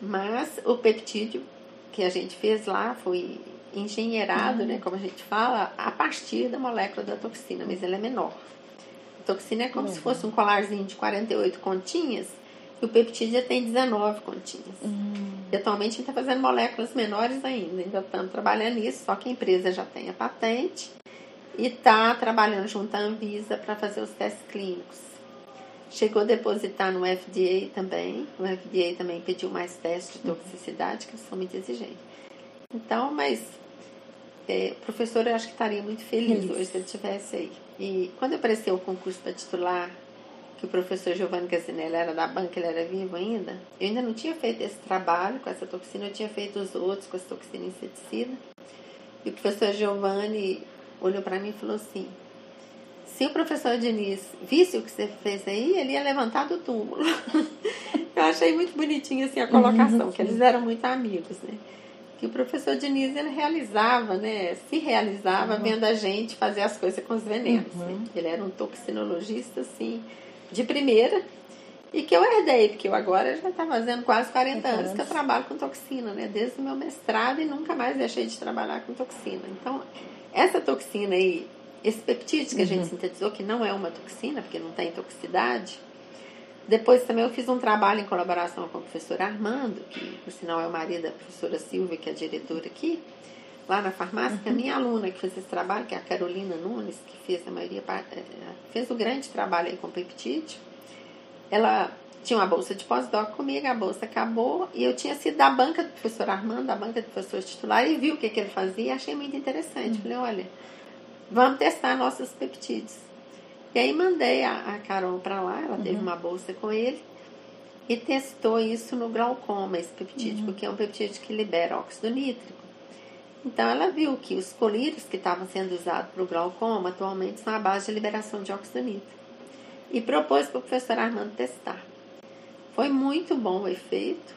Mas o peptídeo que a gente fez lá foi engenheirado, uhum. né, como a gente fala, a partir da molécula da toxina, mas ele é menor. A toxina é como uhum. se fosse um colarzinho de 48 continhas e o peptídeo já tem 19 continhas. Uhum. E atualmente a gente está fazendo moléculas menores ainda, ainda estamos trabalhando nisso, só que a empresa já tem a patente e está trabalhando junto à Anvisa para fazer os testes clínicos. Chegou a depositar no FDA também. O FDA também pediu mais testes de toxicidade, que são muito exigentes. Então, mas é, o professor eu acho que estaria muito feliz, feliz. hoje se ele estivesse aí. E quando apareceu o concurso para titular, que o professor Giovanni Gazinelli era da banca, ele era vivo ainda, eu ainda não tinha feito esse trabalho com essa toxina, eu tinha feito os outros com essa toxina inseticida. E o professor Giovanni olhou para mim e falou assim: se o professor Diniz visse o que você fez aí, ele ia levantar do túmulo. (laughs) Eu achei muito bonitinho assim a colocação, uhum, que eles eram muito amigos, né? Que o professor Diniz ele realizava, né? Se realizava uhum. vendo a gente fazer as coisas com os venenos. Né? Uhum. Né? Ele era um toxinologista assim de primeira e que eu herdei, porque eu agora já está fazendo quase 40 anos que eu trabalho com toxina, né? Desde o meu mestrado e nunca mais deixei de trabalhar com toxina. Então, essa toxina aí esse peptídeo que a gente uhum. sintetizou, que não é uma toxina, porque não tem toxicidade. Depois também eu fiz um trabalho em colaboração com o professor Armando, que por sinal é o marido da professora Silvia, que é a diretora aqui, lá na farmácia, uhum. é a minha aluna que fez esse trabalho, que é a Carolina Nunes, que fez a maioria, eh, fez o um grande trabalho aí com peptídeo. Ela tinha uma bolsa de pós-doc comigo, a bolsa acabou, e eu tinha sido da banca do professor Armando, da banca do professor titular, e vi o que, que ele fazia e achei muito interessante. Uhum. Falei, olha, vamos testar nossos peptídeos. E aí mandei a, a Carol para lá, ela uhum. teve uma bolsa com ele e testou isso no glaucoma, esse peptídeo, uhum. porque é um peptídeo que libera óxido nítrico. Então ela viu que os colírios que estavam sendo usados para o glaucoma atualmente são a base de liberação de óxido nítrico. E propôs para o professor Armando testar. Foi muito bom o efeito.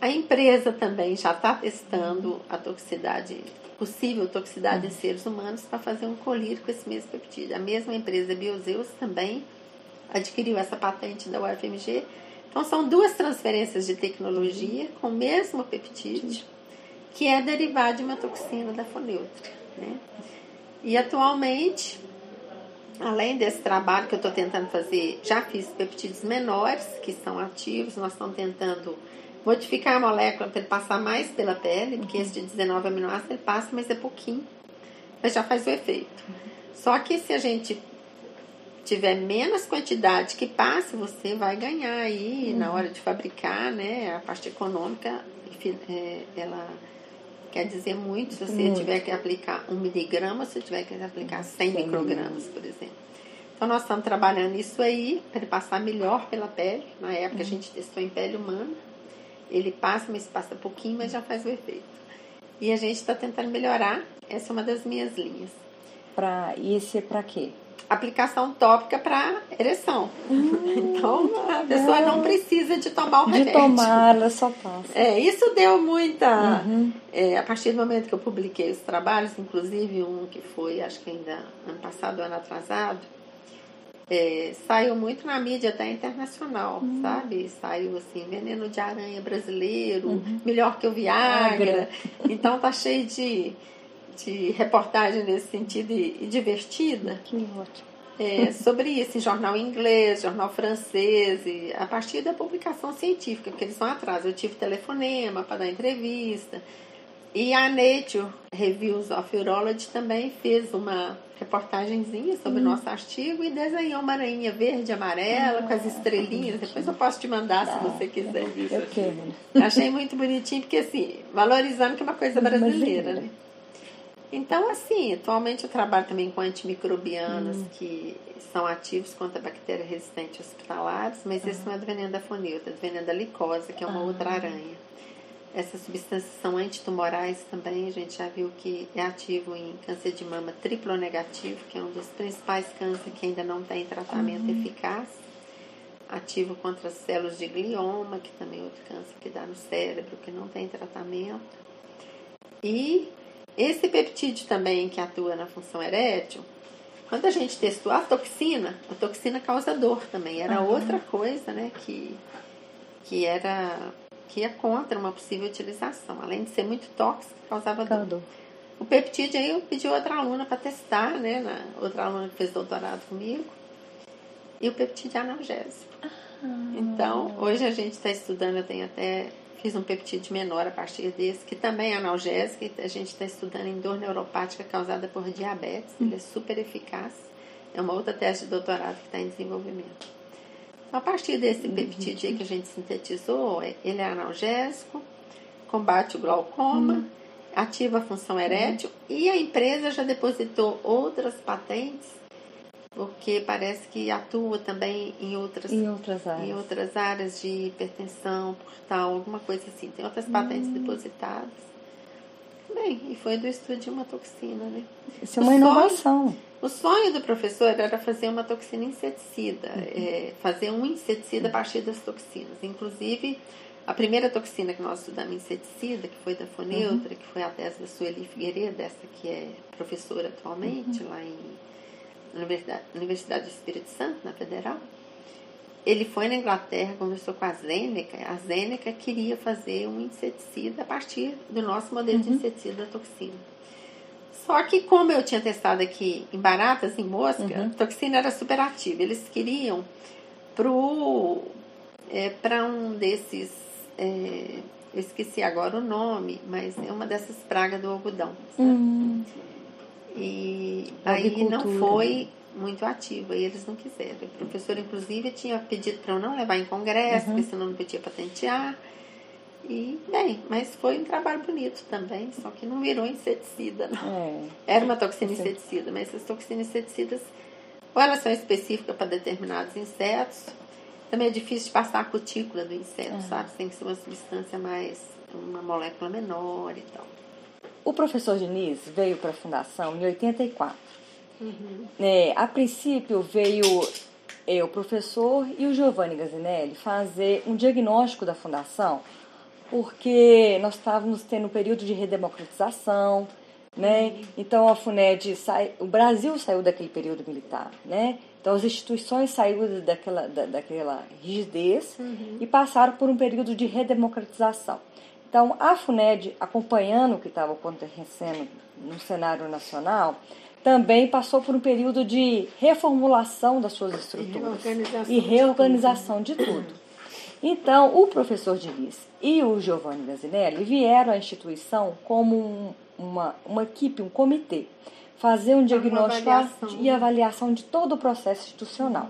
A empresa também já está testando a toxicidade possível toxicidade em seres humanos para fazer um colírio com esse mesmo peptídeo. A mesma empresa Biozeus também adquiriu essa patente da UFMG. Então são duas transferências de tecnologia com o mesmo peptídeo, que é derivado de uma toxina da foneutra. Né? E atualmente, além desse trabalho que eu estou tentando fazer, já fiz peptídeos menores que são ativos, nós estamos tentando modificar a molécula para ele passar mais pela pele, porque esse de 19 aminoácidos ele passa, mas é pouquinho, mas já faz o efeito. Só que se a gente tiver menos quantidade que passe, você vai ganhar aí uhum. na hora de fabricar, né? A parte econômica, é, ela quer dizer muito se você muito. tiver que aplicar um miligrama, se tiver que aplicar 100 microgramas, por exemplo. Então, nós estamos trabalhando isso aí para ele passar melhor pela pele. Na época, uhum. a gente testou em pele humana. Ele passa, mas passa pouquinho, mas já faz o efeito. E a gente está tentando melhorar. Essa é uma das minhas linhas. Pra, e esse é para quê? Aplicação tópica para ereção. Hum, (laughs) então, a pessoa não precisa de tomar o de remédio. De tomar, ela só passa. É, isso deu muita... Uhum. É, a partir do momento que eu publiquei os trabalhos, inclusive um que foi, acho que ainda ano passado, ano atrasado, é, saiu muito na mídia até internacional, uhum. sabe? Saiu assim, veneno de aranha brasileiro, uhum. melhor que o Viagra. Então tá cheio de, de reportagem nesse sentido e, e divertida. Que ótimo. É, sobre isso, em jornal inglês, jornal francês, e a partir da publicação científica, porque eles vão atrás. Eu tive telefonema para dar entrevista. E a Nature Reviews of Urology também fez uma reportagenzinha sobre o nosso artigo e desenhou uma aranha verde e amarela com as estrelinhas. Depois eu posso te mandar se você quiser. Eu quero. Achei muito bonitinho, porque assim, valorizando que é uma coisa brasileira, né? Então, assim, atualmente eu trabalho também com antimicrobianos hum. que são ativos contra bactérias resistentes hospitalares, mas esse não é do veneno da foneuta, é do veneno da licosa, que é uma ah. outra aranha. Essas substâncias são antitumorais também, a gente já viu que é ativo em câncer de mama triplo negativo, que é um dos principais cânceres que ainda não tem tratamento uhum. eficaz. Ativo contra as células de glioma, que também é outro câncer que dá no cérebro, que não tem tratamento. E esse peptídeo também que atua na função erétil, quando a gente testou a toxina, a toxina causa dor também. Era uhum. outra coisa, né, que, que era que ia contra uma possível utilização. Além de ser muito tóxico, causava dor. dor. O peptídeo aí eu pedi outra aluna para testar, né? Na, outra aluna que fez doutorado comigo. E o peptídeo é analgésico. Ah. Então, hoje a gente está estudando, eu tenho até fiz um peptídeo menor a partir desse, que também é analgésico, a gente está estudando em dor neuropática causada por diabetes, ele é super eficaz. É uma outra tese de doutorado que está em desenvolvimento. A partir desse uhum. peptídeo que a gente sintetizou, ele é analgésico, combate o glaucoma, uhum. ativa a função erétil e a empresa já depositou outras patentes, porque parece que atua também em outras, em outras, áreas. Em outras áreas de hipertensão, portal, alguma coisa assim. Tem outras patentes uhum. depositadas. Bem, e foi do estudo de uma toxina, né? Isso é uma o inovação. Sonho, o sonho do professor era fazer uma toxina inseticida, uhum. é, fazer um inseticida a partir das toxinas. Inclusive, a primeira toxina que nós estudamos inseticida, que foi da Foneutra, uhum. que foi a tese da Sueli Figueiredo, essa que é professora atualmente uhum. lá em Universidade, Universidade do Espírito Santo, na Federal. Ele foi na Inglaterra, conversou com a Zeneca. A Zeneca queria fazer um inseticida a partir do nosso modelo de uhum. inseticida da toxina. Só que como eu tinha testado aqui em baratas, em mosca, uhum. a toxina era super ativa. Eles queriam pro é, para um desses é, eu esqueci agora o nome, mas é uma dessas pragas do algodão. Uhum. E aí não foi muito ativo, e eles não quiseram. O professor, inclusive, tinha pedido para eu não levar em congresso, uhum. porque senão não podia patentear. E, bem, mas foi um trabalho bonito também, só que não virou inseticida, não. É. Era uma toxina inseticida, mas essas toxinas inseticidas, ou elas são específicas para determinados insetos, também é difícil de passar a cutícula do inseto, é. sabe? Tem que ser uma substância mais, uma molécula menor e tal. O professor Diniz veio para a fundação em 84. Uhum. É, a princípio veio eu, o professor, e o Giovanni Gazinelli fazer um diagnóstico da fundação porque nós estávamos tendo um período de redemocratização, né? Então a FUNED sai, o Brasil saiu daquele período militar, né? Então as instituições saíram daquela, da, daquela rigidez uhum. e passaram por um período de redemocratização. Então a FUNED, acompanhando o que estava acontecendo no cenário nacional, também passou por um período de reformulação das suas estruturas e reorganização, e reorganização de tudo. Então, o professor Diniz e o Giovanni Gazinelli vieram à instituição como um, uma, uma equipe, um comitê, fazer um diagnóstico avaliação. e avaliação de todo o processo institucional.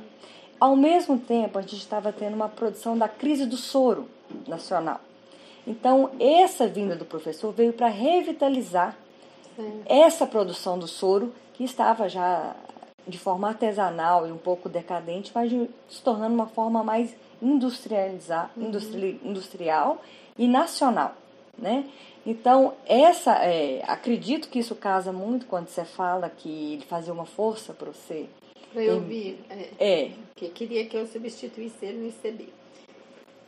Ao mesmo tempo, a gente estava tendo uma produção da crise do soro nacional. Então, essa vinda do professor veio para revitalizar Sim. essa produção do soro que estava já de forma artesanal e um pouco decadente, mas se tornando uma forma mais industrializar, uhum. industri, industrial e nacional, né? Então, essa, é, acredito que isso casa muito quando você fala que ele fazia uma força para você. Para eu ouvir, é. é. Que queria que eu substituísse ele no ICB.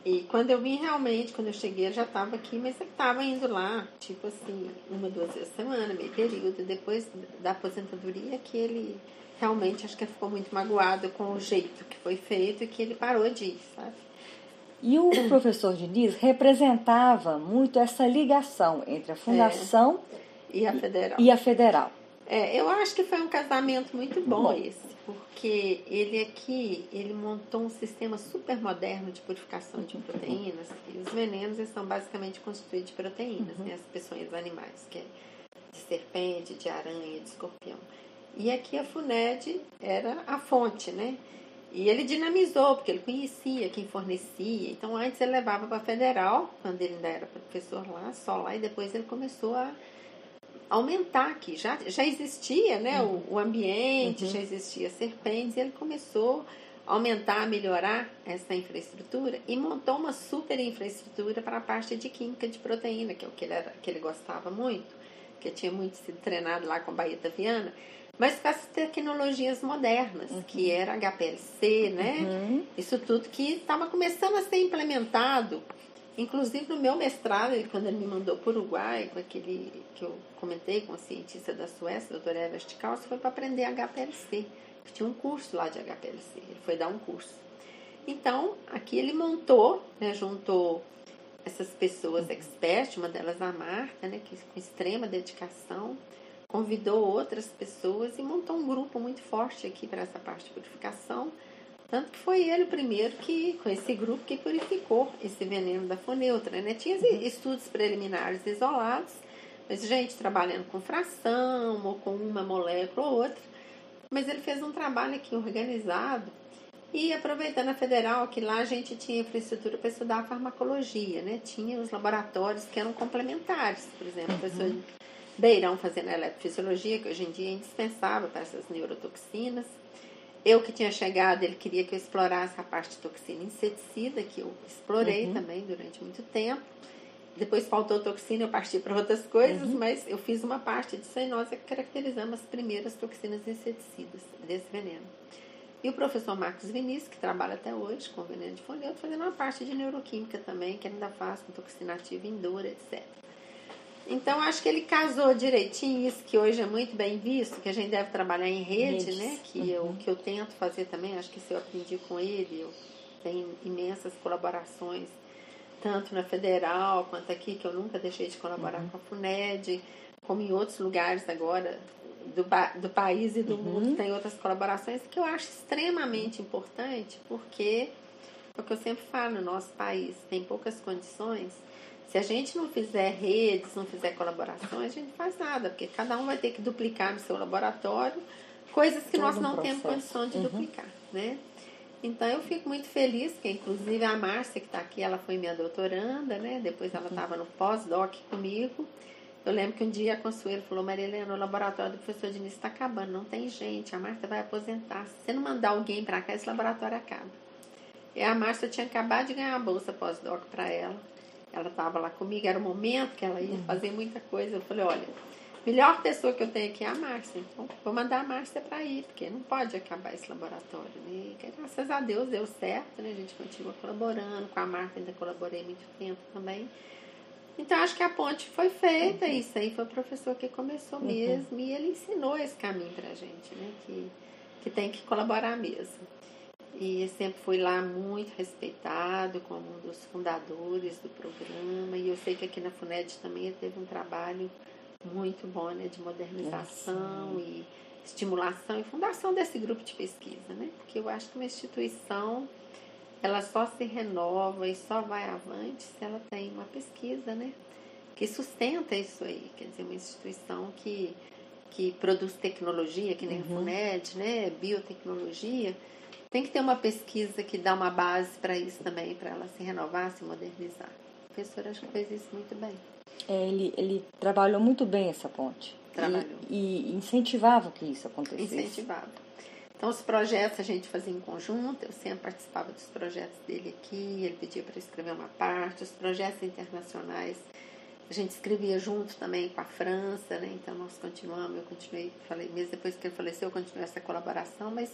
E quando eu vim realmente, quando eu cheguei, eu já estava aqui, mas eu estava indo lá, tipo assim, uma, duas vezes a semana, meio período. Depois da aposentadoria, que ele realmente acho que ficou muito magoado com o jeito que foi feito e que ele parou de ir, sabe? E o (coughs) professor Diniz representava muito essa ligação entre a fundação é, e a federal. E a federal. É, eu acho que foi um casamento muito bom, bom, esse, porque ele aqui ele montou um sistema super moderno de purificação de proteínas. E os venenos são basicamente constituídos de proteínas, uhum. né, as peçonhas animais, que é de serpente, de aranha, de escorpião. E aqui a FUNED era a fonte, né? E ele dinamizou, porque ele conhecia quem fornecia. Então, antes ele levava para a Federal, quando ele ainda era professor lá, só lá, e depois ele começou a aumentar aqui. Já, já existia né, uhum. o, o, ambiente, uhum. já existia serpentes, e ele começou a aumentar, a melhorar essa infraestrutura e montou uma super infraestrutura para a parte de química de proteína, que é o que ele, era, que ele gostava muito, que tinha muito sido treinado lá com a Baeta Viana mas com as tecnologias modernas, uhum. que era HPLC, né? Uhum. Isso tudo que estava começando a ser implementado. Inclusive no meu mestrado, quando ele me mandou para o Uruguai, com aquele que eu comentei com a cientista da Suécia, a doutora Eva Stikals, foi para aprender HPLC. Tinha um curso lá de HPLC, ele foi dar um curso. Então, aqui ele montou, né, juntou essas pessoas expertas, uma delas a Marta, né, que com extrema dedicação, convidou outras pessoas e montou um grupo muito forte aqui para essa parte de purificação. Tanto que foi ele o primeiro que, com esse grupo, que purificou esse veneno da foneutra. Né? Tinha uhum. estudos preliminares isolados, mas gente trabalhando com fração ou com uma molécula ou outra. Mas ele fez um trabalho aqui organizado e aproveitando a federal, que lá a gente tinha infraestrutura para estudar a farmacologia, né? Tinha os laboratórios que eram complementares, por exemplo, uhum. Beirão fazendo eletrofisiologia, que hoje em dia é indispensável para essas neurotoxinas. Eu que tinha chegado, ele queria que eu explorasse a parte de toxina inseticida, que eu explorei uhum. também durante muito tempo. Depois faltou toxina, eu parti para outras coisas, uhum. mas eu fiz uma parte de cianose que caracterizamos as primeiras toxinas inseticidas desse veneno. E o professor Marcos Vinícius, que trabalha até hoje com veneno de folheto, fazendo uma parte de neuroquímica também, que ainda faz com toxina ativa indura, etc. Então, acho que ele casou direitinho isso, que hoje é muito bem visto, que a gente deve trabalhar em rede, Redes. né? Que, uhum. eu, que eu tento fazer também, acho que isso eu aprendi com ele, eu tenho imensas colaborações, tanto na Federal quanto aqui, que eu nunca deixei de colaborar uhum. com a FUNED, como em outros lugares agora do, do país e do uhum. mundo, tem outras colaborações que eu acho extremamente importante, porque é o que eu sempre falo, no nosso país tem poucas condições se a gente não fizer redes, não fizer colaborações, a gente não faz nada, porque cada um vai ter que duplicar no seu laboratório coisas que Todo nós não um temos condição de uhum. duplicar, né? Então eu fico muito feliz que inclusive a Márcia que está aqui, ela foi minha doutoranda, né? Depois ela estava uhum. no pós-doc comigo. Eu lembro que um dia a Consuelo falou, Maria Helena, o laboratório do professor Diniz está acabando, não tem gente, a Márcia vai aposentar. Se você não mandar alguém para cá, esse laboratório acaba. E a Márcia tinha acabado de ganhar a bolsa pós-doc para ela. Ela estava lá comigo, era o momento que ela ia uhum. fazer muita coisa. Eu falei, olha, melhor pessoa que eu tenho aqui é a Márcia. Então, vou mandar a Márcia para ir, porque não pode acabar esse laboratório. Né? E, graças a Deus deu certo, né? A gente continua colaborando. Com a Marta ainda colaborei muito tempo também. Então, acho que a ponte foi feita. Uhum. Isso aí foi o professor que começou uhum. mesmo. E ele ensinou esse caminho para a gente, né? Que, que tem que colaborar mesmo e sempre fui lá muito respeitado como um dos fundadores do programa e eu sei que aqui na FUNED também teve um trabalho muito bom né, de modernização e estimulação e fundação desse grupo de pesquisa, né? Porque eu acho que uma instituição ela só se renova e só vai avante se ela tem uma pesquisa, né? Que sustenta isso aí, quer dizer, uma instituição que, que produz tecnologia, que nem uhum. a FUNED, né? Biotecnologia, tem que ter uma pesquisa que dá uma base para isso também, para ela se renovar, se modernizar. O professor acho que fez isso muito bem. É, ele, ele trabalhou muito bem essa ponte. Trabalhou. E, e incentivava que isso acontecesse. Incentivava. Então, os projetos a gente fazia em conjunto, eu sempre participava dos projetos dele aqui, ele pedia para escrever uma parte, os projetos internacionais a gente escrevia junto também com a França, né? Então, nós continuamos, eu continuei, falei, mesmo depois que ele faleceu, eu continuei essa colaboração, mas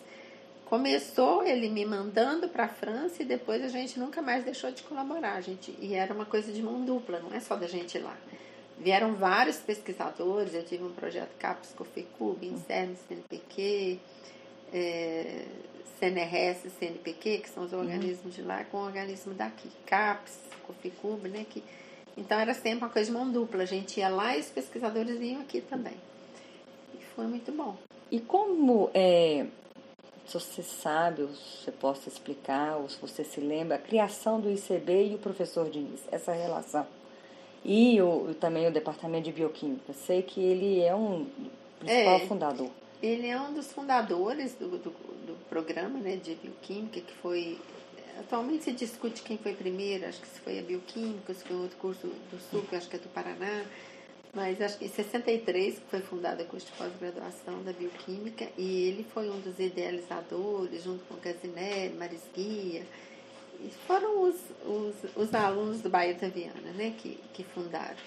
Começou ele me mandando para a França e depois a gente nunca mais deixou de colaborar, gente. E era uma coisa de mão dupla, não é só da gente ir lá. Vieram vários pesquisadores, eu tive um projeto CAPES, COFECUB, INSERM, CNPq, é, CNRS, CNPq, que são os uhum. organismos de lá, com o organismo daqui, CAPES, COFECUB, né? Que, então era sempre uma coisa de mão dupla, a gente ia lá e os pesquisadores vinham aqui também. E foi muito bom. E como é, se você sabe, ou se você possa explicar, ou se você se lembra, a criação do ICB e o professor Diniz, essa relação. E o, também o departamento de bioquímica. Sei que ele é um principal é. fundador. Ele é um dos fundadores do, do, do programa né, de bioquímica, que foi. Atualmente se discute quem foi primeiro, acho que se foi a bioquímica, se foi outro curso do Sul, que acho que é do Paraná. Mas acho que em 63 que foi fundado o curso de pós-graduação da bioquímica e ele foi um dos idealizadores, junto com Gazinelli, Maris Guia, e foram os, os, os alunos do Baeta Viana né, que, que fundaram.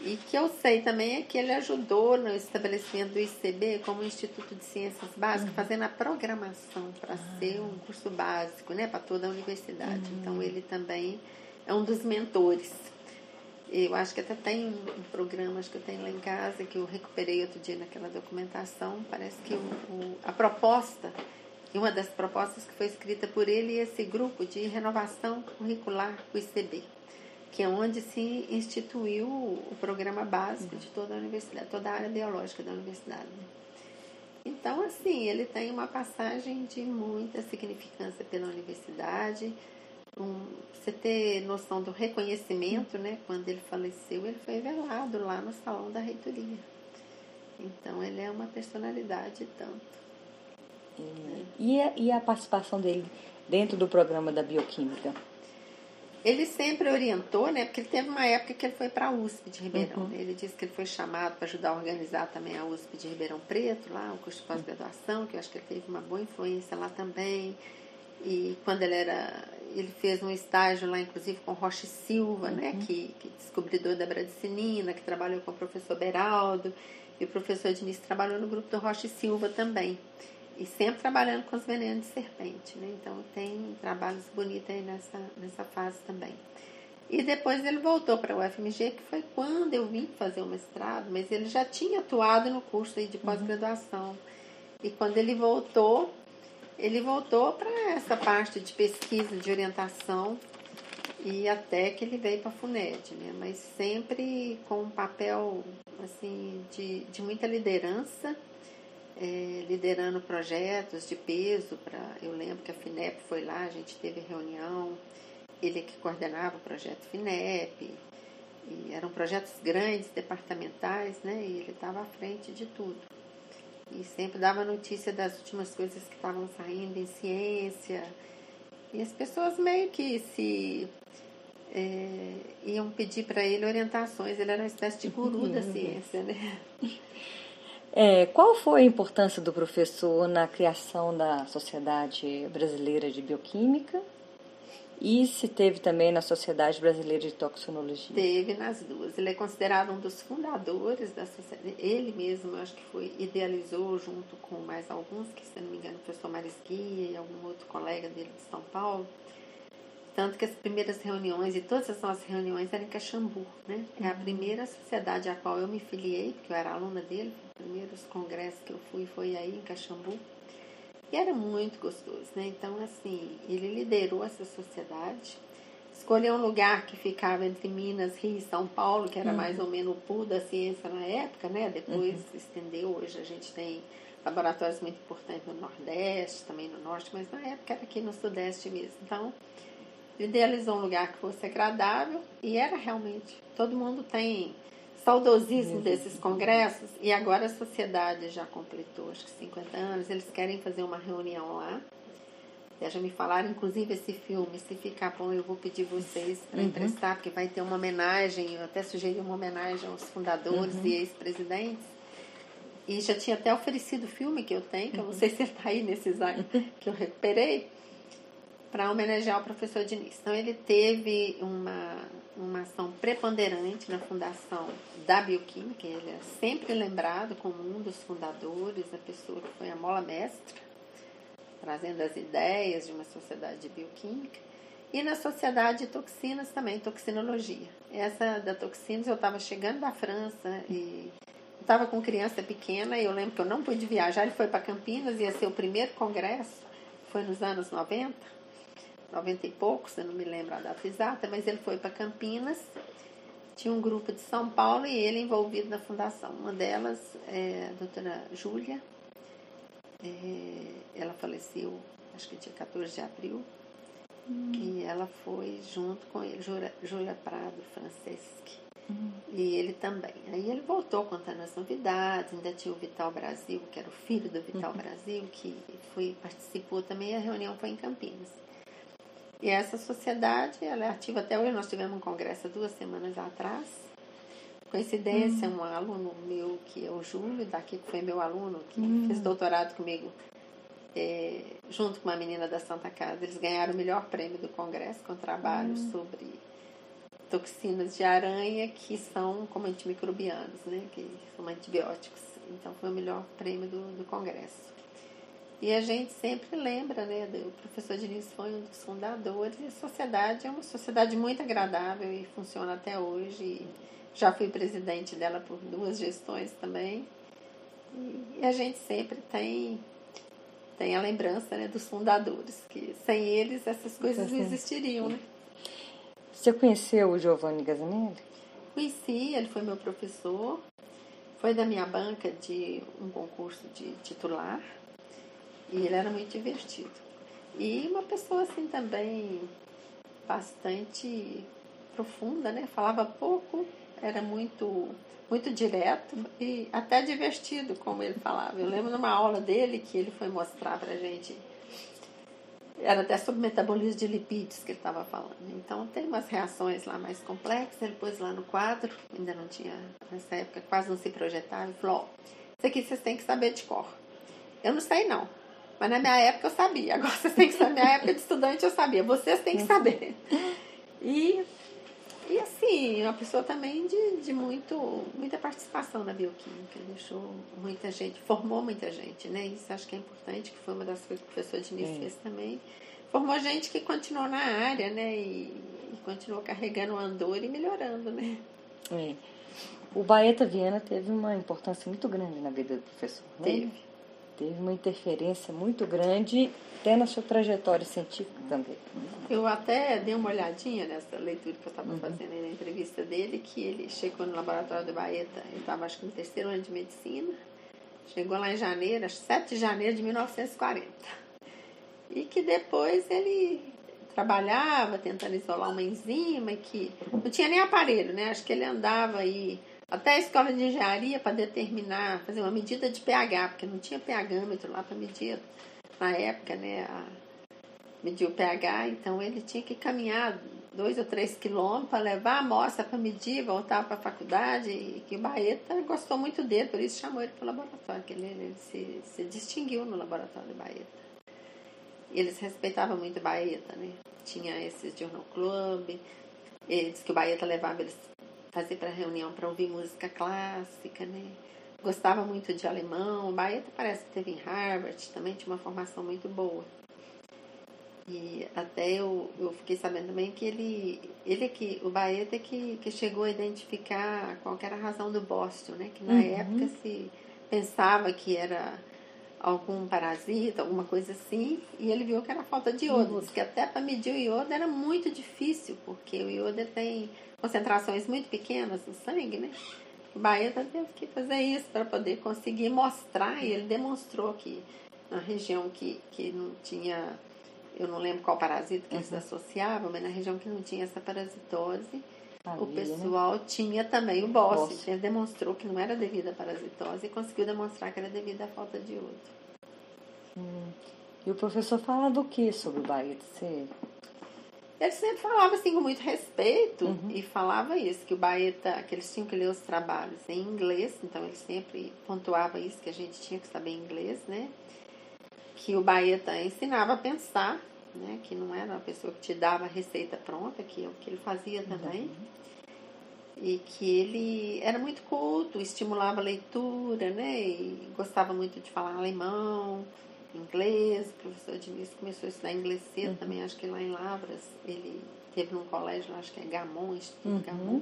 E que eu sei também é que ele ajudou no estabelecimento do ICB como Instituto de Ciências Básicas, uhum. fazendo a programação para uhum. ser um curso básico né, para toda a universidade. Uhum. Então ele também é um dos mentores. Eu acho que até tem um programa que eu tenho lá em casa, que eu recuperei outro dia naquela documentação. Parece que o, o, a proposta, e uma das propostas que foi escrita por ele, é esse grupo de renovação curricular, o ICB, que é onde se instituiu o programa básico de toda a universidade, toda a área biológica da universidade. Então, assim, ele tem uma passagem de muita significância pela universidade um, você ter noção do reconhecimento, né? Quando ele faleceu, ele foi velado lá no salão da reitoria. Então ele é uma personalidade tanto. E a, e a participação dele dentro do programa da bioquímica? Ele sempre orientou, né? Porque ele teve uma época que ele foi para a USP de Ribeirão. Uhum. Ele disse que ele foi chamado para ajudar a organizar também a USP de Ribeirão Preto, lá, o curso de pós-graduação, que eu acho que ele teve uma boa influência lá também. E quando ele era ele fez um estágio lá, inclusive, com Rocha Silva, né, uhum. né, que, que descobridor da bradicinina, que trabalhou com o professor Beraldo, e o professor Diniz trabalhou no grupo do Rocha Silva também. E sempre trabalhando com os venenos de serpente, né? Então tem trabalhos bonitos aí nessa, nessa fase também. E depois ele voltou para o UFMG, que foi quando eu vim fazer o mestrado, mas ele já tinha atuado no curso aí de uhum. pós-graduação. Uhum. E quando ele voltou, ele voltou para essa parte de pesquisa, de orientação, e até que ele veio para a FUNED, né? mas sempre com um papel assim, de, de muita liderança, é, liderando projetos de peso. Pra, eu lembro que a FINEP foi lá, a gente teve reunião, ele que coordenava o projeto FINEP, e eram projetos grandes, departamentais, né? e ele estava à frente de tudo e sempre dava notícia das últimas coisas que estavam saindo em ciência. E as pessoas meio que se é, iam pedir para ele orientações. Ele era uma espécie de guru (laughs) da ciência, né? É, qual foi a importância do professor na criação da Sociedade Brasileira de Bioquímica e se teve também na Sociedade Brasileira de Toxinologia? Teve nas duas. Ele é considerado um dos fundadores da sociedade. Ele mesmo, acho que foi, idealizou junto com mais alguns, que se não me engano, o professor Marisquia e algum outro colega dele de São Paulo. Tanto que as primeiras reuniões, e todas as nossas reuniões eram em Caxambu, né? É a primeira sociedade a qual eu me filiei, porque eu era aluna dele, os primeiros congressos que eu fui foi aí em Caxambu. E era muito gostoso, né? Então, assim, ele liderou essa sociedade, escolheu um lugar que ficava entre Minas, Rio e São Paulo, que era uhum. mais ou menos o pool da ciência na época, né? Depois uhum. estendeu, hoje a gente tem laboratórios muito importantes no Nordeste, também no Norte, mas na época era aqui no Sudeste mesmo. Então, idealizou um lugar que fosse agradável e era realmente. Todo mundo tem saudosismo desses congressos e agora a sociedade já completou acho que 50 anos, eles querem fazer uma reunião lá. Já me falaram, inclusive, esse filme, se ficar bom, eu vou pedir vocês para uhum. emprestar, porque vai ter uma homenagem, eu até sugeri uma homenagem aos fundadores uhum. e ex-presidentes. E já tinha até oferecido o filme que eu tenho, que eu não sei se está aí nesses anos que eu recuperei, para homenagear o professor Diniz. Então, ele teve uma, uma ação preponderante na fundação da bioquímica, ele é sempre lembrado como um dos fundadores, a pessoa que foi a mola mestra, trazendo as ideias de uma sociedade de bioquímica, e na sociedade de toxinas também, toxinologia. Essa da toxinas eu estava chegando da França e estava com criança pequena e eu lembro que eu não pude viajar, ele foi para Campinas, ia ser o primeiro congresso, foi nos anos 90, 90 e poucos, eu não me lembro a data exata, mas ele foi para Campinas tinha um grupo de São Paulo e ele envolvido na fundação. Uma delas é a doutora Júlia, é, ela faleceu, acho que dia 14 de abril, hum. e ela foi junto com ele, Júlia Prado Franceschi. Uhum. E ele também. Aí ele voltou contando as novidades, ainda tinha o Vital Brasil, que era o filho do Vital uhum. Brasil, que foi, participou também, a reunião foi em Campinas. E essa sociedade, ela é ativa até hoje, nós tivemos um congresso duas semanas atrás. Coincidência, uhum. um aluno meu, que é o Júlio, daqui que foi meu aluno, que uhum. fez doutorado comigo, é, junto com uma menina da Santa Casa, eles ganharam o melhor prêmio do congresso com trabalho uhum. sobre toxinas de aranha que são como antimicrobianos, né? Que são antibióticos. Então foi o melhor prêmio do, do congresso. E a gente sempre lembra, né? O professor Diniz foi um dos fundadores e a sociedade é uma sociedade muito agradável e funciona até hoje. Já fui presidente dela por duas gestões também. E a gente sempre tem tem a lembrança né, dos fundadores, que sem eles essas coisas não existiriam, né? Você conheceu o Giovanni Gazanelli? Conheci, ele foi meu professor, foi da minha banca de um concurso de titular e ele era muito divertido. E uma pessoa assim também bastante profunda, né? Falava pouco, era muito muito direto e até divertido, como ele falava. Eu lembro numa aula dele que ele foi mostrar pra gente era até sobre metabolismo de lipídios que ele estava falando. Então tem umas reações lá mais complexas. Ele pôs lá no quadro, ainda não tinha, nessa época quase não se projetava, e falou: Ó, isso aqui vocês têm que saber de cor. Eu não sei não, mas na minha época eu sabia. Agora vocês têm que saber, na minha época de estudante eu sabia, vocês têm que saber. E e assim, uma pessoa também de, de muito, muita participação na bioquímica, deixou muita gente, formou muita gente, né? Isso acho que é importante, que foi uma das coisas que o professor Diniz fez também. Formou gente que continuou na área, né? E, e continuou carregando o andor e melhorando, né? É. O Baeta Viana teve uma importância muito grande na vida do professor, né? Teve. Teve uma interferência muito grande até na sua trajetória científica também. Eu até dei uma olhadinha nessa leitura que eu estava uhum. fazendo aí na entrevista dele, que ele chegou no laboratório do Baeta, ele estava acho que no terceiro ano de medicina, chegou lá em janeiro, acho 7 de janeiro de 1940. E que depois ele trabalhava tentando isolar uma enzima e que não tinha nem aparelho, né? Acho que ele andava aí até a escola de engenharia para determinar, fazer uma medida de pH, porque não tinha pHmetro lá para medir na época, né? A, medir o pH, então ele tinha que caminhar dois ou três quilômetros para levar a amostra para medir, voltar para a faculdade, e que o Baeta gostou muito dele, por isso chamou ele para o laboratório, que ele, ele se, se distinguiu no laboratório do Baeta. Eles respeitavam muito o Baeta, né? Tinha esse Journal Club, eles que o Baeta levava eles fazer para reunião para ouvir música clássica, né? Gostava muito de alemão. O Baeta parece que teve em Harvard, também tinha uma formação muito boa. E até eu, eu fiquei sabendo também que ele, ele é que, o Baeta que, que chegou a identificar qual era a razão do Boston, né? Que na uhum. época se pensava que era algum parasita, alguma coisa assim, e ele viu que era falta de iodo. Diz que até para medir o iodo era muito difícil, porque o iodo tem concentrações muito pequenas no sangue, né? O Baeta teve que fazer isso para poder conseguir mostrar, e ele demonstrou que na região que, que não tinha, eu não lembro qual parasita que uhum. eles associavam, mas na região que não tinha essa parasitose, o né? pessoal né? tinha também o bócio. Ele demonstrou que não era devido à parasitose e conseguiu demonstrar que era devido à falta de iodo. Hum. E o professor fala do que sobre o Baeta? Você ele sempre falava assim com muito respeito uhum. e falava isso, que o Baeta, que eles tinham que ler os trabalhos em inglês, então ele sempre pontuava isso, que a gente tinha que saber inglês, né? Que o Baeta ensinava a pensar, né? Que não era uma pessoa que te dava a receita pronta, que é o que ele fazia também. Uhum. E que ele era muito culto, estimulava a leitura, né? E gostava muito de falar alemão, inglês, o professor Diniz começou a estudar inglês cedo uhum. também, acho que lá em Lavras, ele teve num colégio, acho que é Gamon, Instituto uhum. Gamon,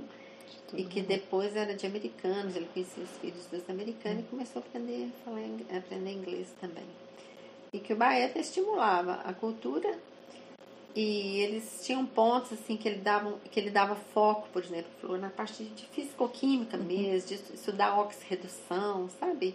e que depois era de americanos, ele conhecia os filhos dos americanos uhum. e começou a aprender, a falar, a aprender inglês também. E que o Baeta estimulava a cultura e eles tinham pontos assim que ele dava, que ele dava foco, por exemplo, na parte de fisicoquímica uhum. mesmo, de estudar oxirredução, sabe?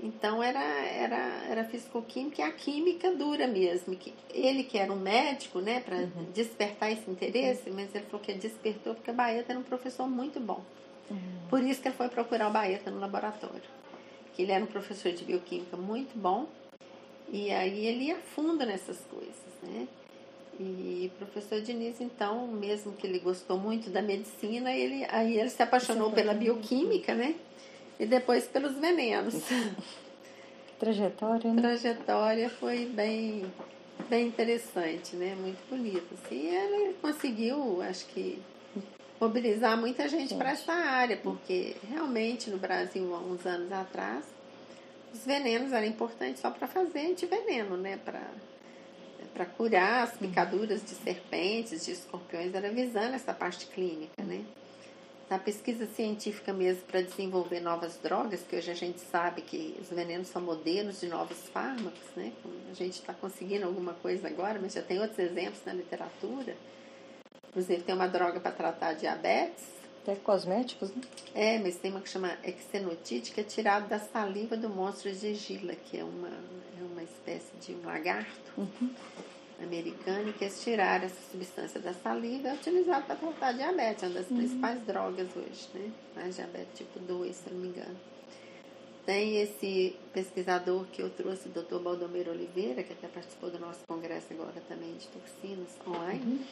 Então era, era, era fisicoquímica e a química dura mesmo. Que ele que era um médico, né, para uhum. despertar esse interesse, mas ele falou que despertou porque a Baeta era um professor muito bom. Uhum. Por isso que ele foi procurar o Baeta no laboratório. Que ele era um professor de bioquímica muito bom. E aí ele ia fundo nessas coisas, né? E o professor Diniz, então, mesmo que ele gostou muito da medicina, ele, aí ele se apaixonou pela bioquímica, né? E depois pelos venenos. Trajetória, né? Trajetória foi bem, bem interessante, né? Muito bonita. Assim. E ele conseguiu, acho que, mobilizar muita gente para essa área, porque realmente no Brasil, há uns anos atrás, os venenos eram importantes só para fazer antiveneno, né? Para para curar as picaduras de serpentes, de escorpiões, era visando essa parte clínica, né? Na pesquisa científica mesmo para desenvolver novas drogas, que hoje a gente sabe que os venenos são modelos de novos fármacos, né? A gente está conseguindo alguma coisa agora, mas já tem outros exemplos na literatura. Inclusive tem uma droga para tratar diabetes. Até cosméticos, né? É, mas tem uma que chama exenotite, que é tirada da saliva do monstro de Gila, que é uma, é uma espécie de um lagarto. Uhum americana que eles tiraram essa substância da saliva é utilizado para tratar diabetes, é uma das uhum. principais drogas hoje, né? A diabetes tipo 2, se não me engano. Tem esse pesquisador que eu trouxe, o Dr. Baldomero Oliveira, que até participou do nosso congresso agora também de toxinas online, uhum.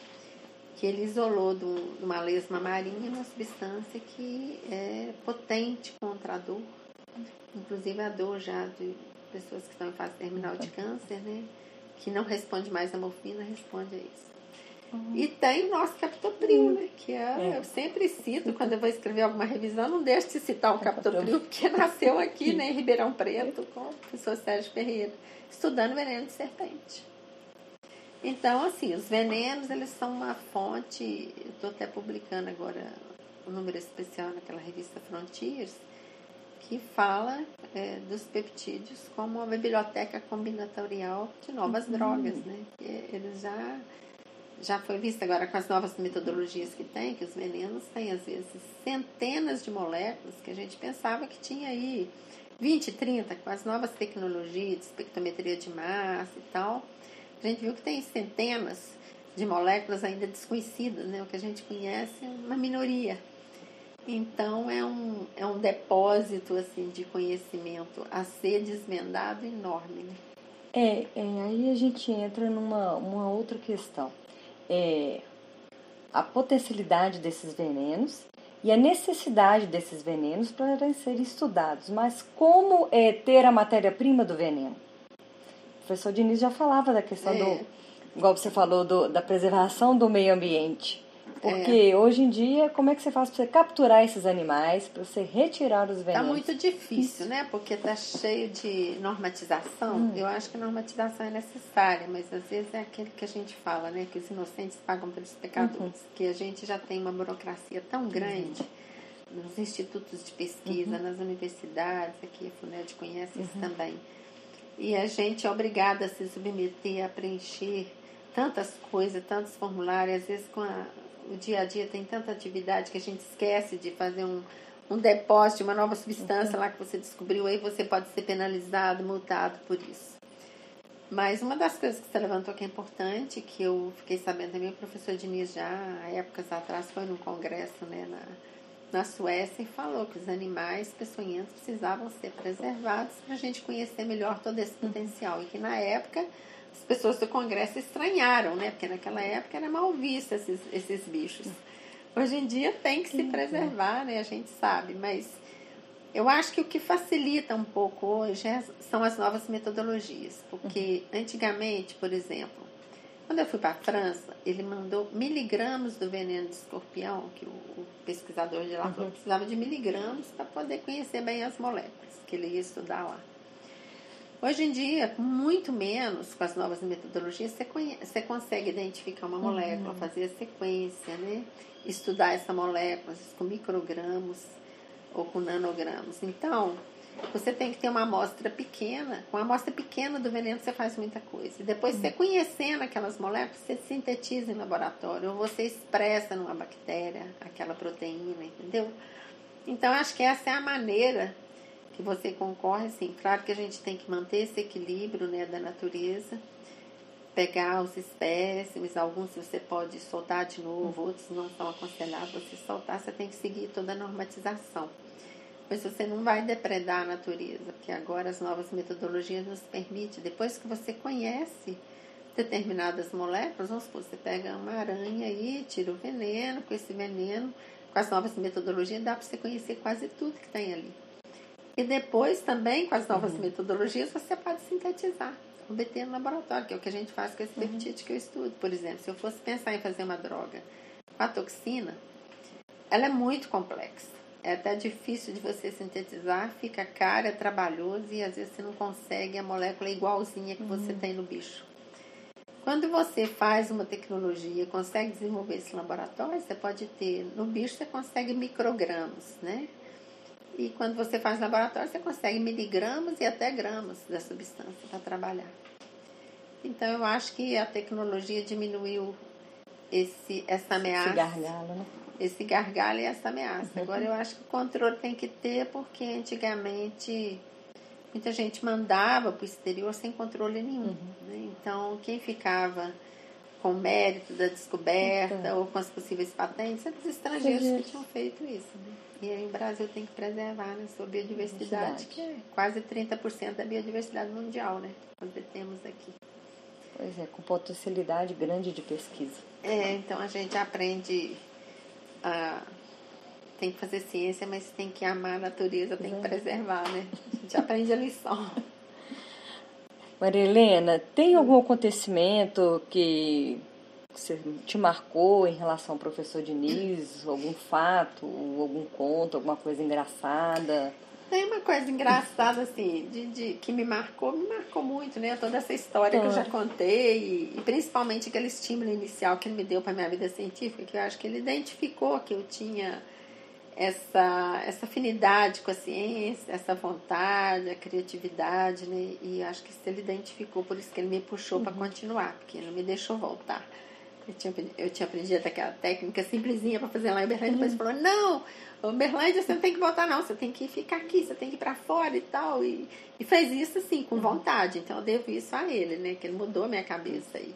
que ele isolou de uma lesma marinha uma substância que é potente contra a dor, inclusive a dor já de pessoas que estão em fase terminal de câncer, né? Que não responde mais a morfina, responde a isso. Uhum. E tem o nosso captopril, uhum. né? Que é, é, eu sempre cito, quando eu vou escrever alguma revisão, não deixo de citar o captopril, porque nasceu aqui, né, em Ribeirão Preto, com o professor Sérgio Ferreira, estudando veneno de serpente. Então, assim, os venenos, eles são uma fonte, eu estou até publicando agora um número especial naquela revista Frontiers, que fala é, dos peptídeos como uma biblioteca combinatorial de novas uhum. drogas, né? eles já já foi visto agora com as novas metodologias que tem, que os venenos têm às vezes centenas de moléculas que a gente pensava que tinha aí 20, 30, com as novas tecnologias de espectrometria de massa e tal, a gente viu que tem centenas de moléculas ainda desconhecidas, né? O que a gente conhece é uma minoria. Então é um, é um depósito assim de conhecimento a ser desvendado enorme. Né? É, é, aí a gente entra numa uma outra questão. É, a potencialidade desses venenos e a necessidade desses venenos para serem estudados. Mas como é ter a matéria-prima do veneno? O professor Diniz já falava da questão é. do, igual você falou, do, da preservação do meio ambiente. Porque é. hoje em dia, como é que você faz para você capturar esses animais, para você retirar os venenos? Está muito difícil, né? Porque está cheio de normatização. Hum. Eu acho que a normatização é necessária, mas às vezes é aquele que a gente fala, né? Que os inocentes pagam pelos pecadores. Uhum. Que a gente já tem uma burocracia tão uhum. grande uhum. nos institutos de pesquisa, uhum. nas universidades, aqui a FUNED conhece isso uhum. também. E a gente é obrigada a se submeter a preencher tantas coisas, tantos formulários, às vezes com a o dia a dia tem tanta atividade que a gente esquece de fazer um, um depósito, uma nova substância uhum. lá que você descobriu, aí você pode ser penalizado, multado por isso. Mas uma das coisas que você levantou que é importante, que eu fiquei sabendo também, o professor Diniz já, há épocas atrás, foi num congresso né, na, na Suécia e falou que os animais peçonhentos precisavam ser preservados para a gente conhecer melhor todo esse potencial. E que na época as pessoas do Congresso estranharam, né? Porque naquela época era mal visto esses, esses bichos. Hoje em dia tem que se preservar, né? A gente sabe, mas eu acho que o que facilita um pouco hoje é, são as novas metodologias. Porque antigamente, por exemplo, quando eu fui para a França, ele mandou miligramas do veneno de escorpião, que o, o pesquisador de lá uhum. falou, precisava de miligramas para poder conhecer bem as moléculas que ele ia estudar lá. Hoje em dia, muito menos com as novas metodologias, você, conhece, você consegue identificar uma molécula, uhum. fazer a sequência, né? estudar essa molécula com microgramas ou com nanogramas. Então, você tem que ter uma amostra pequena. Com a amostra pequena do veneno, você faz muita coisa. E depois, uhum. você conhecendo aquelas moléculas, você sintetiza em laboratório, ou você expressa numa bactéria aquela proteína, entendeu? Então, acho que essa é a maneira que você concorre, sim. Claro que a gente tem que manter esse equilíbrio né, da natureza, pegar os espécimes, alguns você pode soltar de novo, outros não são aconselhados você soltar, você tem que seguir toda a normatização. Mas você não vai depredar a natureza, porque agora as novas metodologias nos permitem, depois que você conhece determinadas moléculas, vamos supor, você pega uma aranha e tira o veneno, com esse veneno, com as novas metodologias, dá para você conhecer quase tudo que tem ali. E depois também, com as novas uhum. metodologias, você pode sintetizar, obter no laboratório, que é o que a gente faz com esse uhum. peptide que eu estudo. Por exemplo, se eu fosse pensar em fazer uma droga com a toxina, ela é muito complexa. É até difícil de você sintetizar, fica caro, é trabalhoso e às vezes você não consegue a molécula igualzinha que você uhum. tem no bicho. Quando você faz uma tecnologia, consegue desenvolver esse laboratório, você pode ter, no bicho você consegue microgramas, né? E quando você faz laboratório, você consegue miligramas e até gramas da substância para trabalhar. Então, eu acho que a tecnologia diminuiu esse, essa ameaça. Esse gargalo, né? Esse gargalo e essa ameaça. Uhum. Agora, eu acho que o controle tem que ter, porque antigamente muita gente mandava para o exterior sem controle nenhum. Uhum. Né? Então, quem ficava com mérito da descoberta então. ou com as possíveis patentes eram os estrangeiros que tinham feito isso. Né? E aí o Brasil tem que preservar né, sua biodiversidade, que é quase 30% da biodiversidade mundial, né? Nós temos aqui. Pois é, com potencialidade grande de pesquisa. É, então a gente aprende a. Tem que fazer ciência, mas tem que amar a natureza, tem que preservar, né? A gente aprende a lição. (laughs) Maria Helena, tem algum acontecimento que você te marcou em relação ao professor Diniz? Algum fato, algum conto, alguma coisa engraçada? Tem uma coisa engraçada, assim, de, de, que me marcou, me marcou muito, né? Toda essa história que eu já contei, e, e principalmente aquele estímulo inicial que ele me deu para minha vida científica, que eu acho que ele identificou que eu tinha essa, essa afinidade com a ciência, essa vontade, a criatividade, né? E acho que ele identificou, por isso que ele me puxou uhum. para continuar, porque ele não me deixou voltar. Eu tinha, eu tinha aprendido aquela técnica simplesinha para fazer lá em Uberlândia, depois ele falou, não, Uberlândia você não tem que voltar não, você tem que ficar aqui, você tem que ir para fora e tal. E, e fez isso assim, com vontade. Então eu devo isso a ele, né? Que ele mudou a minha cabeça aí.